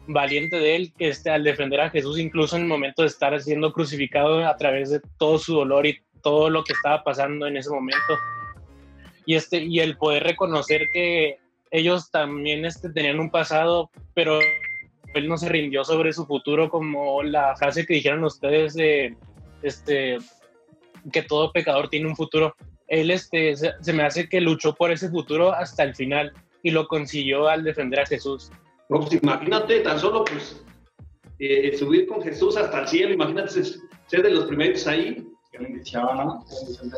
valiente de él, que este, al defender a Jesús, incluso en el momento de estar siendo crucificado a través de todo su dolor y todo lo que estaba pasando en ese momento. Y, este, y el poder reconocer que ellos también este, tenían un pasado, pero él no se rindió sobre su futuro como la frase que dijeron ustedes de este, que todo pecador tiene un futuro. Él este, se, me hace que luchó por ese futuro hasta el final y lo consiguió al defender a Jesús. Pues imagínate tan solo pues eh, subir con Jesús hasta el cielo, imagínate ser de los primeros ahí. Que ¿no?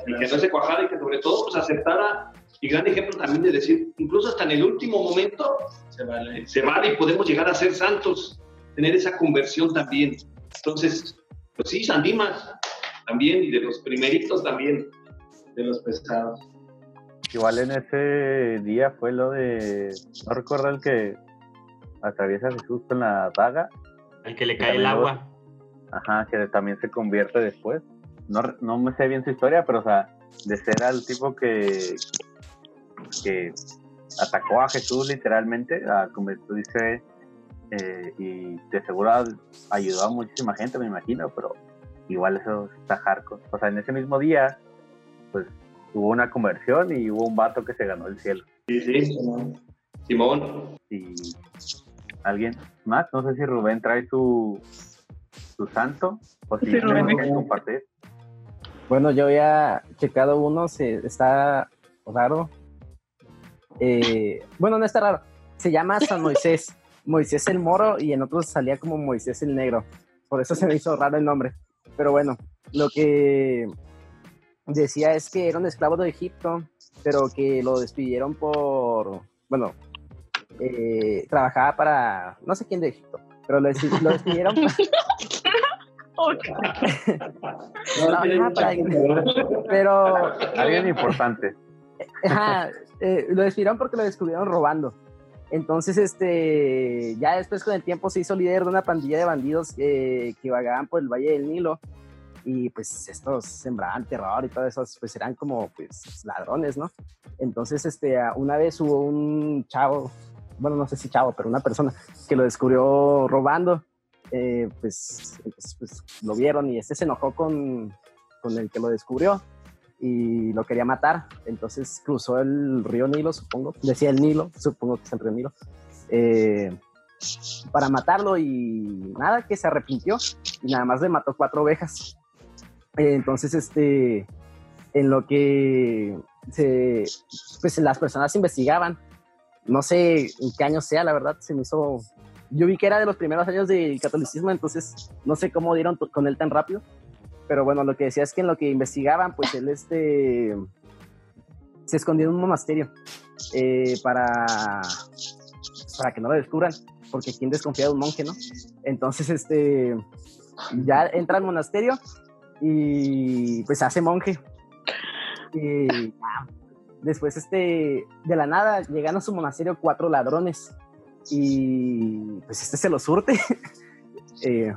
que no se cuajara y que sobre todo pues aceptara y gran ejemplo también de decir, incluso hasta en el último momento se vale, se vale y podemos llegar a ser santos, tener esa conversión también. Entonces, pues sí, Sandimas también, y de los primeritos también, de los pesados. Igual en ese día fue lo de, no recuerdo el que, atraviesa a Jesús con la daga. El que le cae el agua. Ajá, que también se convierte después. No, no me sé bien su historia, pero o sea, de ser al tipo que, que atacó a Jesús literalmente, a, como tú dices, eh, y de seguro ayudó a muchísima gente, me imagino, pero igual eso está hardcore. O sea, en ese mismo día, pues hubo una conversión y hubo un vato que se ganó el cielo. Sí, sí, Simón. Y alguien más, no sé si Rubén trae su, su santo o si sí, Rubén compartir. Bueno, yo había checado uno, se, está raro. Eh, bueno, no está raro. Se llama San Moisés. Moisés el Moro y en otros salía como Moisés el Negro. Por eso se me hizo raro el nombre. Pero bueno, lo que decía es que era un esclavo de Egipto, pero que lo despidieron por, bueno, eh, trabajaba para, no sé quién de Egipto, pero lo, despidieron. pero alguien importante. Eh, lo despidieron porque lo descubrieron robando. Entonces, este, ya después con el tiempo se hizo líder de una pandilla de bandidos que vagaban por el Valle del Nilo y pues estos sembraban terror y todo eso, pues eran como pues ladrones, ¿no? Entonces, este, una vez hubo un chavo, bueno, no sé si chavo, pero una persona que lo descubrió robando, eh, pues, pues, pues, lo vieron y este se enojó con, con el que lo descubrió y lo quería matar. Entonces cruzó el río Nilo, supongo. Decía el Nilo, supongo que es el río Nilo. Eh, para matarlo y nada, que se arrepintió y nada más le mató cuatro ovejas. Eh, entonces, este, en lo que pues las personas investigaban, no sé en qué año sea, la verdad, se me hizo, yo vi que era de los primeros años del catolicismo, entonces no sé cómo dieron con él tan rápido, pero bueno, lo que decía es que en lo que investigaban, pues él este, se escondió en un monasterio eh, para, para que no lo descubran, porque quien desconfía de un monje, ¿no? Entonces, este, ya entra al monasterio y pues hace monje. Y después, este, de la nada, llegan a su monasterio cuatro ladrones y pues este se lo surte. Eh,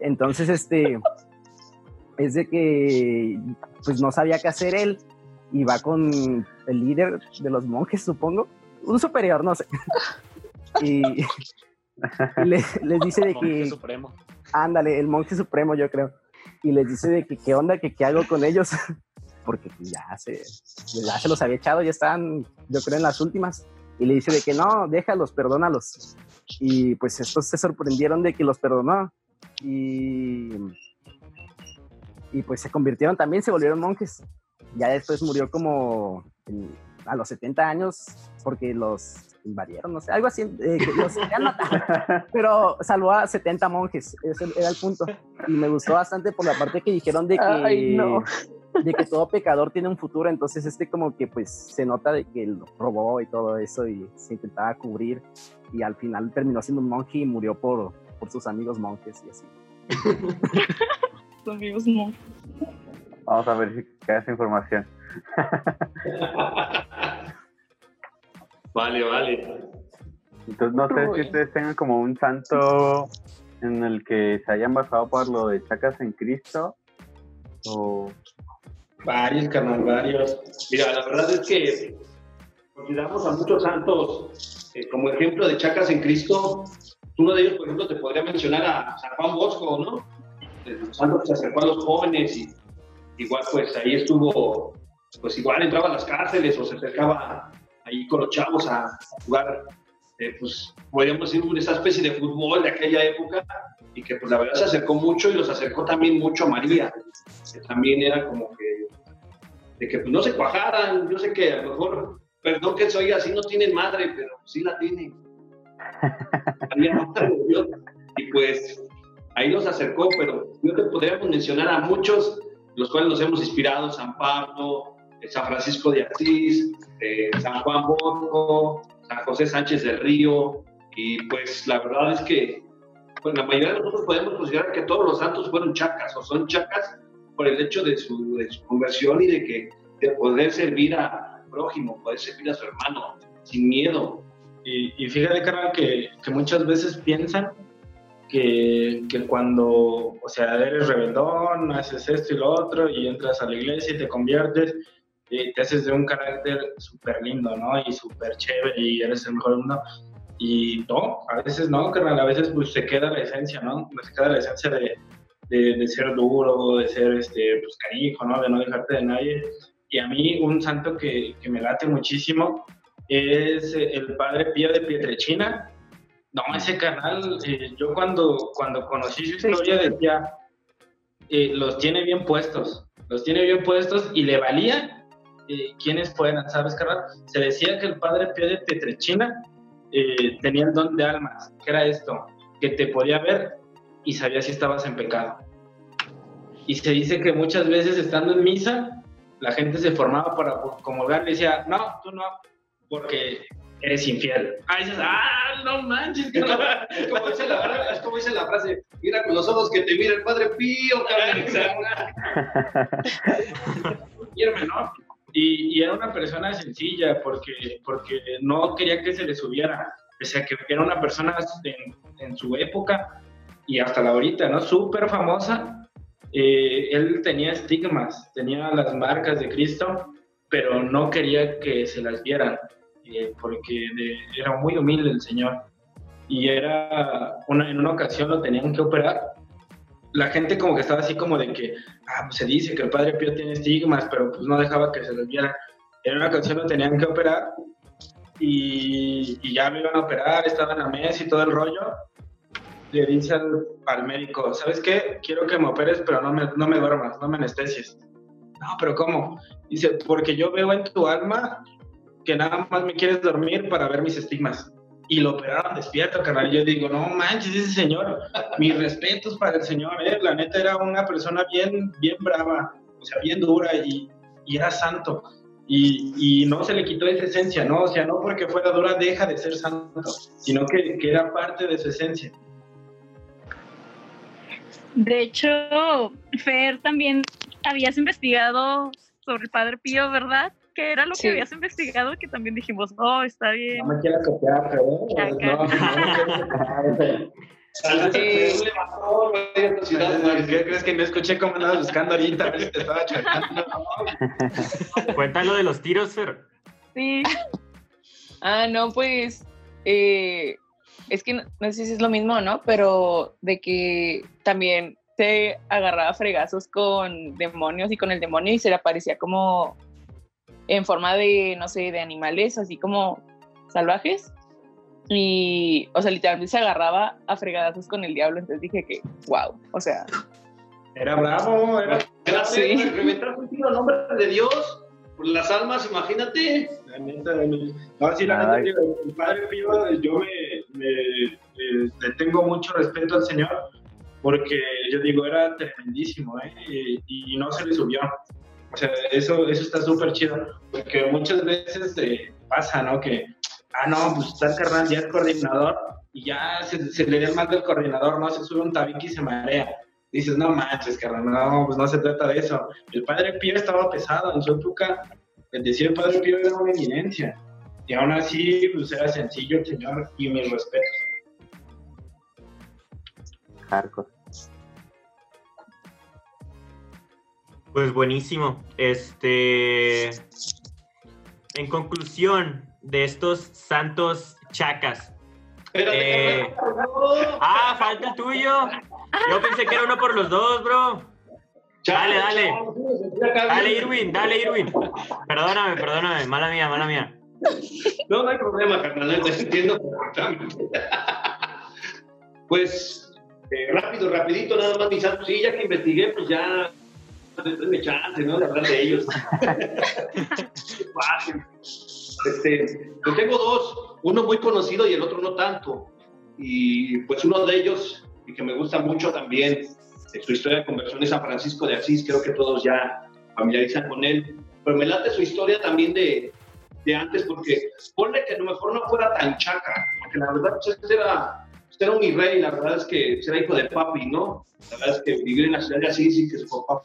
entonces, este, es de que pues no sabía qué hacer él y va con el líder de los monjes, supongo, un superior, no sé. y, les dice de que... Supremo. Ándale, el monje supremo, yo creo. Y les dice de que qué onda, que qué hago con ellos. Porque ya se, ya se los había echado, ya estaban, yo creo, en las últimas. Y le dice de que no, déjalos, perdónalos. Y pues estos se sorprendieron de que los perdonó. Y y pues se convirtieron también, se volvieron monjes. Ya después murió como a los 70 años porque los invadieron, no sé, algo así, eh, los querían matar, pero salvó a 70 monjes, ese era el punto. Y me gustó bastante por la parte que dijeron de que, de que todo pecador tiene un futuro, entonces este como que pues se nota de que lo robó y todo eso y se intentaba cubrir y al final terminó siendo un monje y murió por, por sus amigos monjes y así. amigos no. Vamos a ver si queda esa información. vale, vale. Entonces no sé si ustedes tengan como un santo en el que se hayan basado por lo de chacas en Cristo o varios carnal varios mira la verdad es que consideramos a muchos santos eh, como ejemplo de chacas en Cristo uno de ellos por ejemplo te podría mencionar a San Juan Bosco no se acercó a los jóvenes y igual pues ahí estuvo, pues igual entraba a las cárceles o se acercaba ahí con los chavos a, jugar, eh, pues podríamos decir esa especie de fútbol de aquella época y que pues la verdad se acercó mucho y los acercó también mucho a María, que también era como que, de que pues no se cuajaran, yo sé que a lo mejor, perdón que soy así, no tienen madre, pero sí la tienen. y pues ahí nos acercó, pero yo te podríamos mencionar a muchos, los cuales nos hemos inspirado, San Pablo, eh, San Francisco de Asís, eh, San Juan Bosco, San José Sánchez del Río, y pues la verdad es que pues, la mayoría de nosotros podemos considerar que todos los santos fueron chacas o son chacas por el hecho de su, conversión y de que de poder servir a prójimo, poder servir a su hermano sin miedo. Y, fíjate, carnal, que, muchas veces piensan que, que, cuando, o sea, eres rebeldón, haces esto y lo otro, y entras a la iglesia y te conviertes, y te haces de un carácter súper lindo, ¿no? Y súper chévere, y eres el mejor mundo. Y no, a veces no, carnal, a veces pues se queda la esencia, ¿no? Se queda la esencia de, de, de ser duro, de ser, este, pues, carijo, ¿no? De no dejarte de nadie. Y a mí un santo que, que me late muchísimo es el padre Pío de Pietrechina. No, ese canal, eh, yo cuando, cuando conocí su historia decía, eh, los tiene bien puestos, los tiene bien puestos y le valía eh, quienes fueran, ¿sabes, carnal? Se decía que el padre Pío de Pietrechina tenía el don de almas, que era esto, que te podía ver y sabía si estabas en pecado. Y se dice que muchas veces estando en misa, la gente se formaba para comulgar y decía, no, tú no, porque eres infiel. Ah, dices, ah, no manches. Es como, dice la, es como dice la frase, mira con los ojos que te mira el Padre Pío, ¿no? Y, y, era una persona sencilla porque, porque no quería que se le subiera, pese a que era una persona en, en su época y hasta la ahorita, ¿no? Súper famosa. Eh, él tenía estigmas, tenía las marcas de Cristo, pero no quería que se las vieran eh, porque era muy humilde el señor. Y era, una, en una ocasión lo tenían que operar. La gente como que estaba así como de que, ah, pues se dice que el Padre Pío tiene estigmas, pero pues no dejaba que se los viera. En una ocasión lo tenían que operar y, y ya me iban a operar, estaban a mes y todo el rollo. Le dice al, al, médico, ¿sabes qué? Quiero que me operes, pero no me, no me duermas, no me anestesies. No, pero ¿cómo? Dice, porque yo veo en tu alma que nada más me quieres dormir para ver mis estigmas. Y lo operaron despierto, carnal. Yo digo, no manches, ese señor, mis respetos para el señor, ¿eh? La neta era una persona bien, bien brava, o sea, bien dura y, era santo. Y, y, no se le quitó esa esencia, ¿no? O sea, no porque fuera dura deja de ser santo, sino que, que era parte de su esencia. De hecho, Fer, también habías investigado sobre el Padre Pío, ¿verdad? Que era lo que habías investigado, que también dijimos, oh, está bien. No me quieras copiar, pero no, no ¿Qué crees que no escuché cómo andabas buscando ahorita? A ver si te estaba chocando. Cuéntalo de los tiros, Fer. Sí. Ah, no, pues. Eh, es que no, no, sé si es lo mismo, ¿no? Pero de que también se agarraba fregazos con demonios y con el demonio y se le aparecía como en forma de, no sé, de animales, así como salvajes. Y, o sea, literalmente se agarraba a fregadazos con el diablo. Entonces dije que, wow, o sea. Era bravo, era. era sí. Tiro nombre de Dios, por las almas, imagínate. La neta, no, sí, la neta, el padre Pío, yo me, me, le tengo mucho respeto al Señor, porque yo digo, era tremendísimo, ¿eh? y, y no se le subió. O sea, eso, eso está súper chido, porque muchas veces eh, pasa, ¿no? Que, ah, no, pues está el carnal, ya es coordinador, y ya se, le da mal del coordinador, ¿no? Se sube un tabique y se marea. Dices, no manches, carnal, no, pues no se trata de eso. El padre Pío estaba pesado, en su época, el decir el padre Pío era una eminencia. Y aún así, pues era sencillo señor, y mis respetos. Hardcore. Pues buenísimo. Este. En conclusión de estos santos chacas. Eh... Ah, falta el tuyo. Yo pensé que era uno por los dos, bro. Dale, dale. Dale, Irwin, dale, Irwin. Perdóname, perdóname. Mala mía, mala mía. No, no hay problema, carnal. Te entiendo perfectamente. Pues, eh, rápido, rapidito, nada más, mis santos. Sí, ya que investigué, pues ya denme chance, ¿no? De hablar de ellos. este, yo tengo dos, uno muy conocido y el otro no tanto. Y pues uno de ellos, y que me gusta mucho también, su historia de conversión es San Francisco de Asís, creo que todos ya familiarizan con él. Pero me late su historia también de, de antes, porque ponle que a lo mejor no fuera tan chaca, porque la verdad pues, este era era un mi rey, la verdad es que era hijo de papi, ¿no? La verdad es que vivir en la ciudad de Asís y que su papá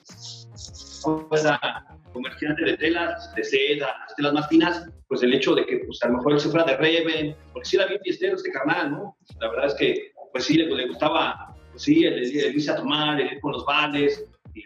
fuera comerciante de telas de seda, las telas más finas, pues el hecho de que pues a lo mejor él se fuera de Reven, porque sí era bien fiestero este carnal, ¿no? La verdad es que pues sí le, gustaba, pues sí, el, irse a tomar, el ir con los vales y,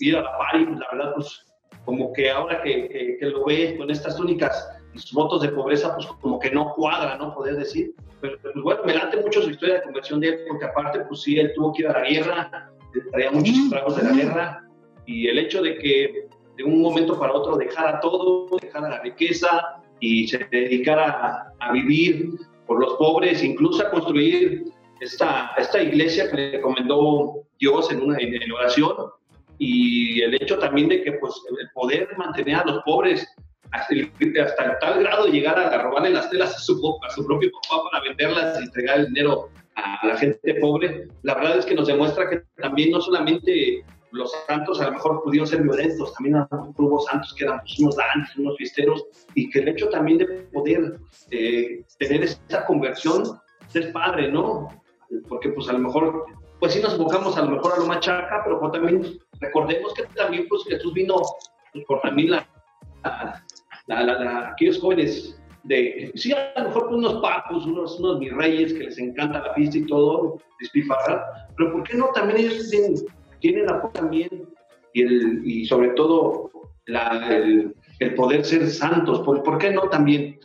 ir a la party, pues la verdad pues como que ahora que, que, lo ves con estas túnicas y sus votos de pobreza, pues como que no cuadra, ¿no? Poder decir. Pero pues bueno, me late mucho su historia de conversión de él, porque aparte, pues sí, él tuvo que ir a la guerra, traía muchos estragos de la guerra, y el hecho de que de un momento para otro dejara todo, dejara la riqueza y se dedicara a, vivir por los pobres, incluso a construir esta, esta iglesia que le recomendó Dios en una en oración, y el hecho también de que pues, el poder mantener a los pobres hasta, hasta tal grado llegar a, robarle las telas a su, a su propio papá para venderlas y entregar el dinero a la gente pobre, la verdad es que nos demuestra que también no solamente los santos a lo mejor pudieron ser violentos, también hubo santos que eran pues, unos dantes, unos fiesteros, y que el hecho también de poder eh, tener esa conversión es padre, ¿no? Porque pues a lo mejor, pues sí nos enfocamos a lo mejor a lo machaca, pero también recordemos que también pues Jesús vino pues, por también la, aquellos jóvenes de, sí, a lo mejor unos papos, unos, unos virreyes que les encanta la fiesta y todo, despilfarrar, pero ¿por qué no también ellos tienen, tienen la también y, el, y sobre todo la, el, el, poder ser santos? ¿Por, ¿Por qué no también?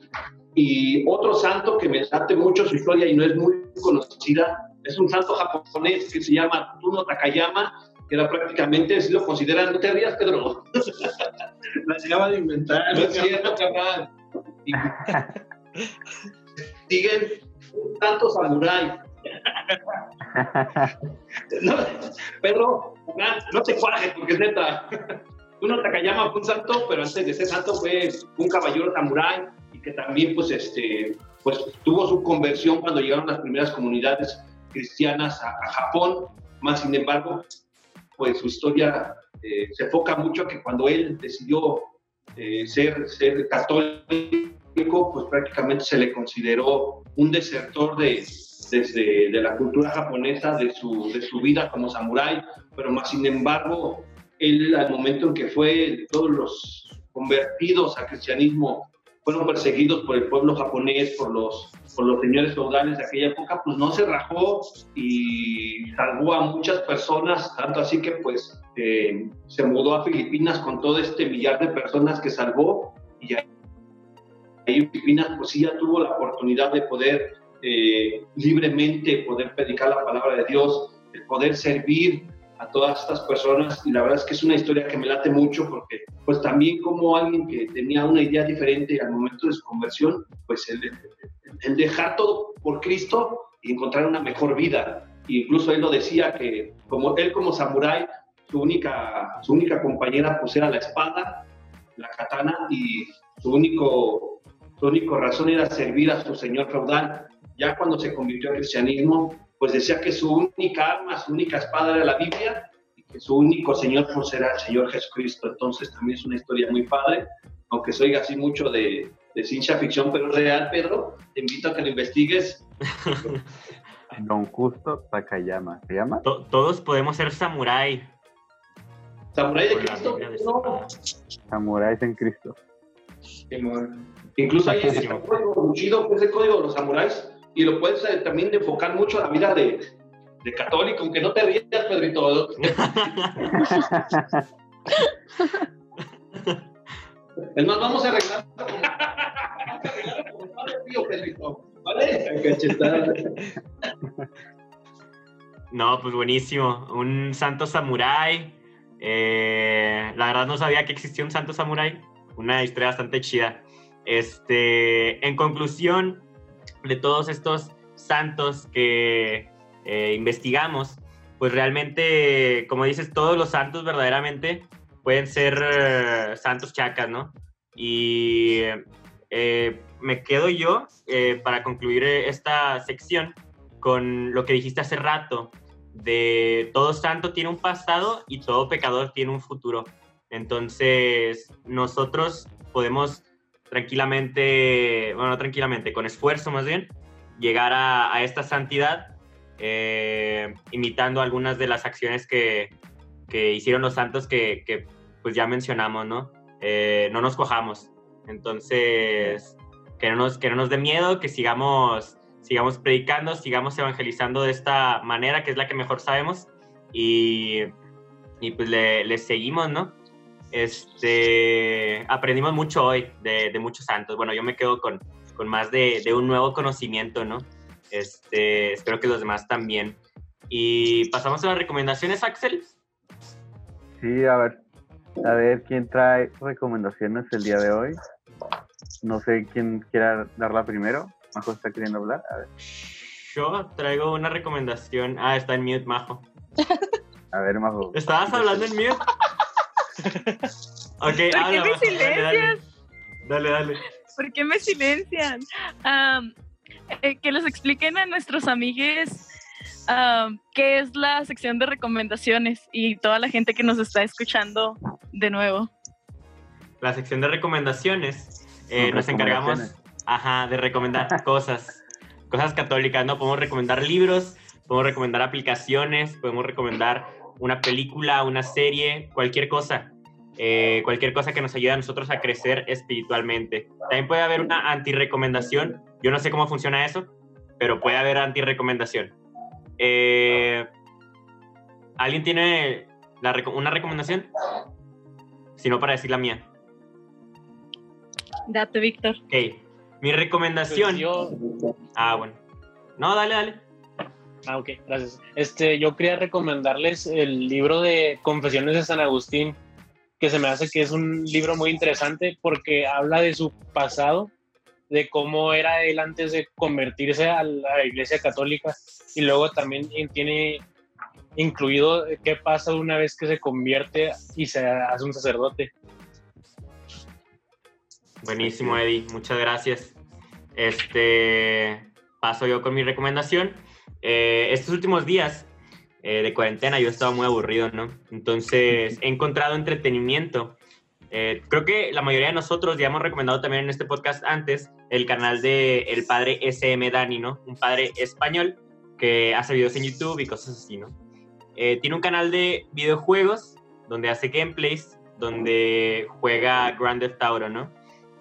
Y otro santo que me late mucho su historia y no es muy conocida, es un santo japonés que se llama Tuno Takayama, que era prácticamente, si lo consideran, no te rías, Pedro. La acaba de inventar. No es cierto, cabrón. Siguen un tanto samurái. no, Pedro, no te cuajes, porque es neta. Uno Takayama fue un santo, pero antes de ser santo fue un caballero samurái y que también, pues, este, pues, tuvo su conversión cuando llegaron las primeras comunidades cristianas a, a Japón. Más sin embargo, pues su historia eh, se enfoca mucho a que cuando él decidió eh, ser, ser católico, pues prácticamente se le consideró un desertor de, desde, de la cultura japonesa, de su, de su vida como samurái, pero más sin embargo, él al momento en que fue todos los convertidos al cristianismo fueron perseguidos por el pueblo japonés, por los, por los señores feudales de aquella época, pues no se rajó y salvó a muchas personas, tanto así que pues eh, se mudó a Filipinas con todo este millar de personas que salvó y ahí Filipinas pues sí ya tuvo la oportunidad de poder eh, libremente poder predicar la palabra de Dios, de poder servir a todas estas personas y la verdad es que es una historia que me late mucho porque pues también como alguien que tenía una idea diferente al momento de su conversión, pues el, el dejar todo por Cristo y encontrar una mejor vida. E incluso él lo decía que como él como samurái, su única, su única compañera pues era la espada, la katana y su único, su único razón era servir a su señor feudal. Ya cuando se convirtió al cristianismo, pues decía que su única arma, su única espada era la Biblia y que su único Señor pues era el Señor Jesucristo. Entonces también es una historia muy padre, aunque soy así mucho de, de ciencia ficción, pero es real, Pedro. Te invito a que lo investigues. Don Justo Takayama, ¿se llama? todos podemos ser samurái. ¿Samurái de Cristo? No. Samuráis en Cristo. Incluso hay ese código chido, que es el código de los samuráis, y lo puedes eh, también enfocar mucho a la vida de, de católico, aunque no te rías, Pedrito. es más, vamos a arreglar como padre tío, Pedrito. ¿Vale? No, pues buenísimo. Un santo samurái. Eh, la verdad no sabía que existía un santo samurái. Una historia bastante chida. Este, en conclusión, de todos estos santos que eh, investigamos, pues realmente, como dices, todos los santos verdaderamente pueden ser eh, santos chacas, ¿no? Y eh, me quedo yo, para concluir esta sección, con lo que dijiste hace rato, de todo santo tiene un pasado y todo pecador tiene un futuro. Entonces, nosotros podemos tranquilamente, bueno, no tranquilamente, con esfuerzo más bien, llegar a, esta santidad, eh, imitando algunas de las acciones que, que hicieron los santos que, que, pues ya mencionamos, ¿no? Eh, no nos cojamos. Entonces, que no nos, que no nos dé miedo, que sigamos, sigamos predicando, sigamos evangelizando de esta manera, que es la que mejor sabemos, y, y pues le, seguimos, ¿no? Este, aprendimos mucho hoy de, de, muchos santos. Bueno, yo me quedo con, con más de, de, un nuevo conocimiento, ¿no? Este, espero que los demás también. Y pasamos a las recomendaciones, Axel. Sí, a ver, a ver quién trae recomendaciones el día de hoy. No sé quién quiera darla primero. Majo está queriendo hablar. A ver. Yo traigo una recomendación. Ah, está en mute, Majo. A ver, Majo. ¿Estabas hablando en mute? ok, ¿Por qué me silencian? Dale, dale. ¿Por qué me silencian? Eh, que les expliquen a nuestros amigues qué es la sección de recomendaciones y toda la gente que nos está escuchando de nuevo. La sección de recomendaciones eh, nos encargamos ajá, de recomendar cosas, cosas católicas, ¿no? Podemos recomendar libros, podemos recomendar aplicaciones, podemos recomendar una película, una serie, cualquier cosa. Eh, cualquier cosa que nos ayude a nosotros a crecer espiritualmente. También puede haber una anti-recomendación. Yo no sé cómo funciona eso, pero puede haber anti-recomendación. Eh, ¿Alguien tiene una recomendación? Si no, para decir la mía. Date, Víctor. Ok. Mi recomendación. Pues ah, bueno. No, dale, dale. Ah, ok, gracias. Este, yo quería recomendarles el libro de Confesiones de San Agustín, que se me hace que es un libro muy interesante porque habla de su pasado, de cómo era él antes de convertirse a la Iglesia Católica y luego también tiene incluido qué pasa una vez que se convierte y se hace un sacerdote. Buenísimo, Eddie. Muchas gracias. Este paso yo con mi recomendación. Eh, estos últimos días eh, de cuarentena yo estaba muy aburrido, ¿no? Entonces he encontrado entretenimiento. Eh, creo que la mayoría de nosotros ya hemos recomendado también en este podcast antes el canal de el padre SM Dani, ¿no? Un padre español que hace videos en YouTube y cosas así, ¿no? tiene un canal de videojuegos donde hace gameplays, donde juega Grand Theft Auto, ¿no?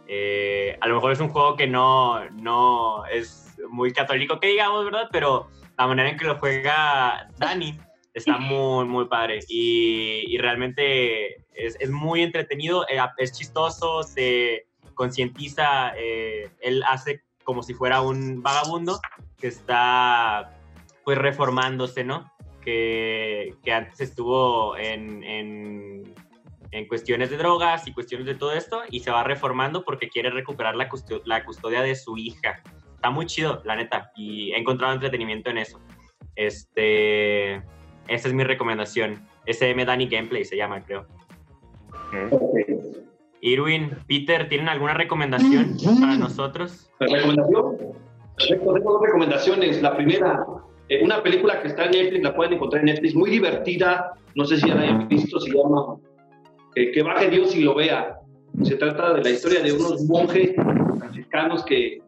Eh, a lo mejor es un juego que no, no es muy católico que digamos, ¿verdad? Pero la manera en que lo juega Dani está muy, muy padre y, y realmente es, es, muy entretenido, eh, es chistoso, se concientiza, eh, él hace como si fuera un vagabundo que está pues reformándose, ¿no? Que, que antes estuvo en, en en cuestiones de drogas y cuestiones de todo esto y se va reformando porque quiere recuperar la, la custodia de su hija. Está muy chido, la neta, y he encontrado entretenimiento en eso. Este, esa es mi recomendación. SM Danny Gameplay se llama, creo. Irwin, Peter, ¿tienen alguna recomendación para nosotros? ¿Recomendación? Tengo dos recomendaciones. La primera, eh, una película que está en Netflix, la pueden encontrar en Netflix, muy divertida, no sé si la hayan visto, se llama que baje Dios y lo vea. Se trata de la historia de unos monjes franciscanos que,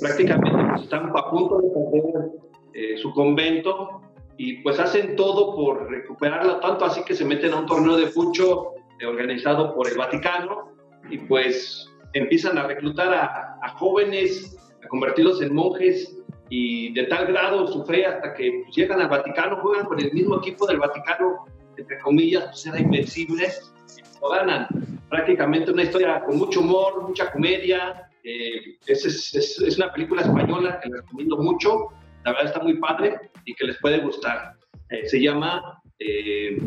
prácticamente pues, están a punto de perder eh, su convento y pues hacen todo por recuperarlo, tanto así que se meten a un torneo de fucho eh, organizado por el Vaticano y pues empiezan a reclutar a, jóvenes, a convertirlos en monjes y de tal grado su hasta que pues, llegan al Vaticano, juegan con el mismo equipo del Vaticano, entre comillas, pues era invencible lo ganan. Prácticamente una historia con mucho humor, mucha comedia. Eh, es, es, es, una película española que les recomiendo mucho. La verdad está muy padre y que les puede gustar. Eh, se llama, eh,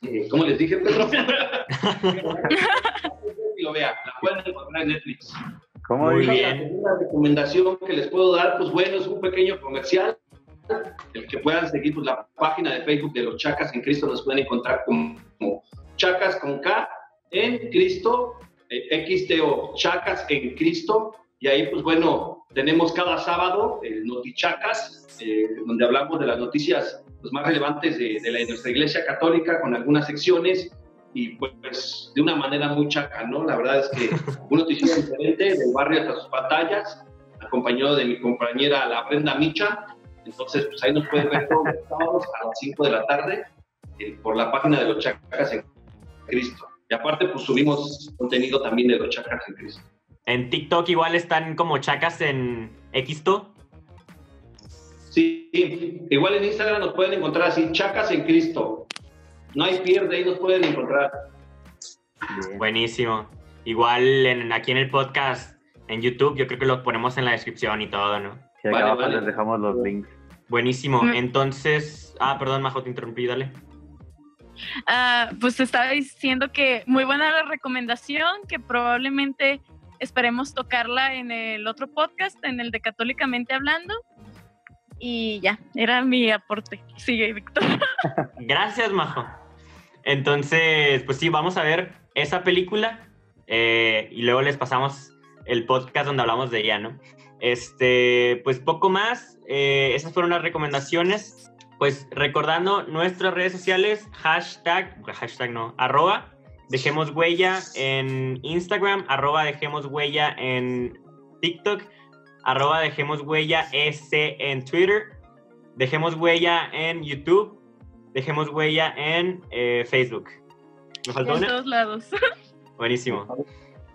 eh ¿cómo les dije, Pedro? lo vea, la pueden encontrar en Netflix. ¿Cómo Muy bien. La recomendación que les puedo dar, pues bueno, es un pequeño comercial. El que puedan seguir pues, la página de Facebook de los Chacas en Cristo nos pueden encontrar como Chacas con K en Cristo, eh, XTO, Chacas en Cristo, y ahí pues bueno, tenemos cada sábado el Notichacas, eh, donde hablamos de las noticias pues, más relevantes de, de, nuestra iglesia católica con algunas secciones y pues de una manera muy chaca, ¿no? La verdad es que un noticiero diferente del barrio hasta sus batallas, acompañado de mi compañera la Brenda Micha, entonces pues ahí nos pueden ver todos los sábados a las 5 de la tarde eh, por la página de los Chacas en Cristo. Y aparte, pues subimos contenido también de los chacas en Cristo. En TikTok igual están como chacas en Xto. Sí, igual en Instagram nos pueden encontrar así, chacas en Cristo. No hay pierde, ahí nos pueden encontrar. Buenísimo. Igual en, aquí en el podcast, en YouTube, yo creo que lo ponemos en la descripción y todo, ¿no? Sí, acá abajo les dejamos los links. Buenísimo. Mm. Entonces, ah, perdón, Majo, te interrumpí, dale. Ah, pues estaba diciendo que muy buena la recomendación, que probablemente esperemos tocarla en el otro podcast, en el de Católicamente Hablando. Y ya, era mi aporte. Sigue, Víctor. Gracias, Majo. Entonces, pues sí, vamos a ver esa película eh, y luego les pasamos el podcast donde hablamos de ella, ¿no? Este, pues poco más. Eh, esas fueron las recomendaciones. Pues recordando nuestras redes sociales, hashtag, hashtag no, arroba, dejemos huella en Instagram, arroba dejemos huella en TikTok, arroba dejemos huella S en Twitter, dejemos huella en YouTube, dejemos huella en eh, Facebook. ¿Me faltó en todos lados. Buenísimo.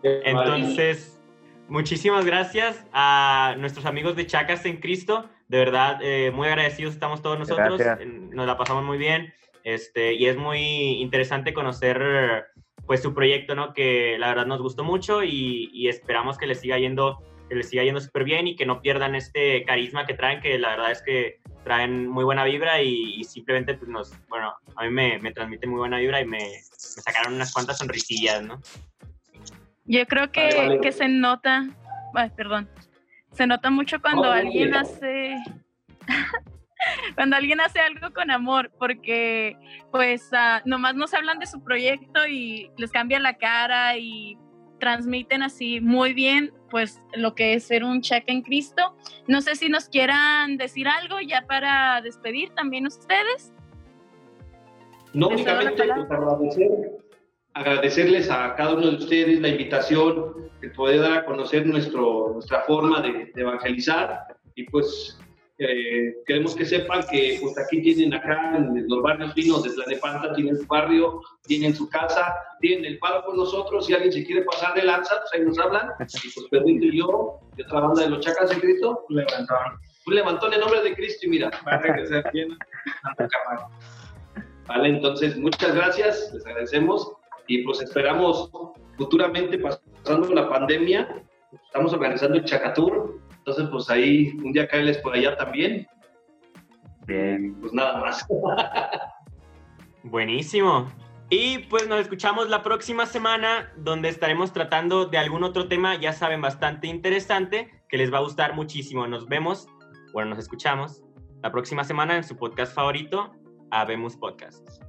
Entonces, muchísimas gracias a nuestros amigos de Chacas en Cristo. De verdad, eh, muy agradecidos estamos todos nosotros. Nos la pasamos muy bien. Este, y es muy interesante conocer pues su proyecto, ¿no? Que la verdad nos gustó mucho y, esperamos que les siga yendo que les siga yendo súper bien y que no pierdan este carisma que traen, que la verdad es que traen muy buena vibra y, simplemente pues nos, bueno, a mí me, me transmiten muy buena vibra y me, me, sacaron unas cuantas sonrisillas, ¿no? Yo creo que, que se nota, ay, perdón, se nota mucho cuando alguien hace... cuando alguien hace algo con amor, porque pues uh, nomás nos hablan de su proyecto y les cambia la cara y transmiten así muy bien pues lo que es ser un cheque en Cristo. No sé si nos quieran decir algo ya para despedir también ustedes. No, únicamente pues, agradecer, agradecerles a cada uno de ustedes la invitación, de poder dar a conocer nuestro, nuestra forma de, de evangelizar. Y pues eh, queremos que sepan que pues, aquí tienen acá en los barrios finos de Tlanepanta, tienen su barrio, tienen su casa, tienen el paro con nosotros, si alguien se quiere pasar de lanza, pues ahí nos hablan, y pues Pedrito y yo, de otra banda de los Chacas de Cristo, un levantón. Un levantón en nombre de Cristo y mira, para que sea bien, Vale, entonces muchas gracias, les agradecemos y pues esperamos futuramente pasando la pandemia, estamos organizando el Chacatur, entonces, pues ahí, un día caerles por allá también. Bien. Pues nada más. Buenísimo. Y pues nos escuchamos la próxima semana donde estaremos tratando de algún otro tema, ya saben, bastante interesante, que les va a gustar muchísimo. Nos vemos, bueno, nos escuchamos la próxima semana en su podcast favorito, Habemos Podcast.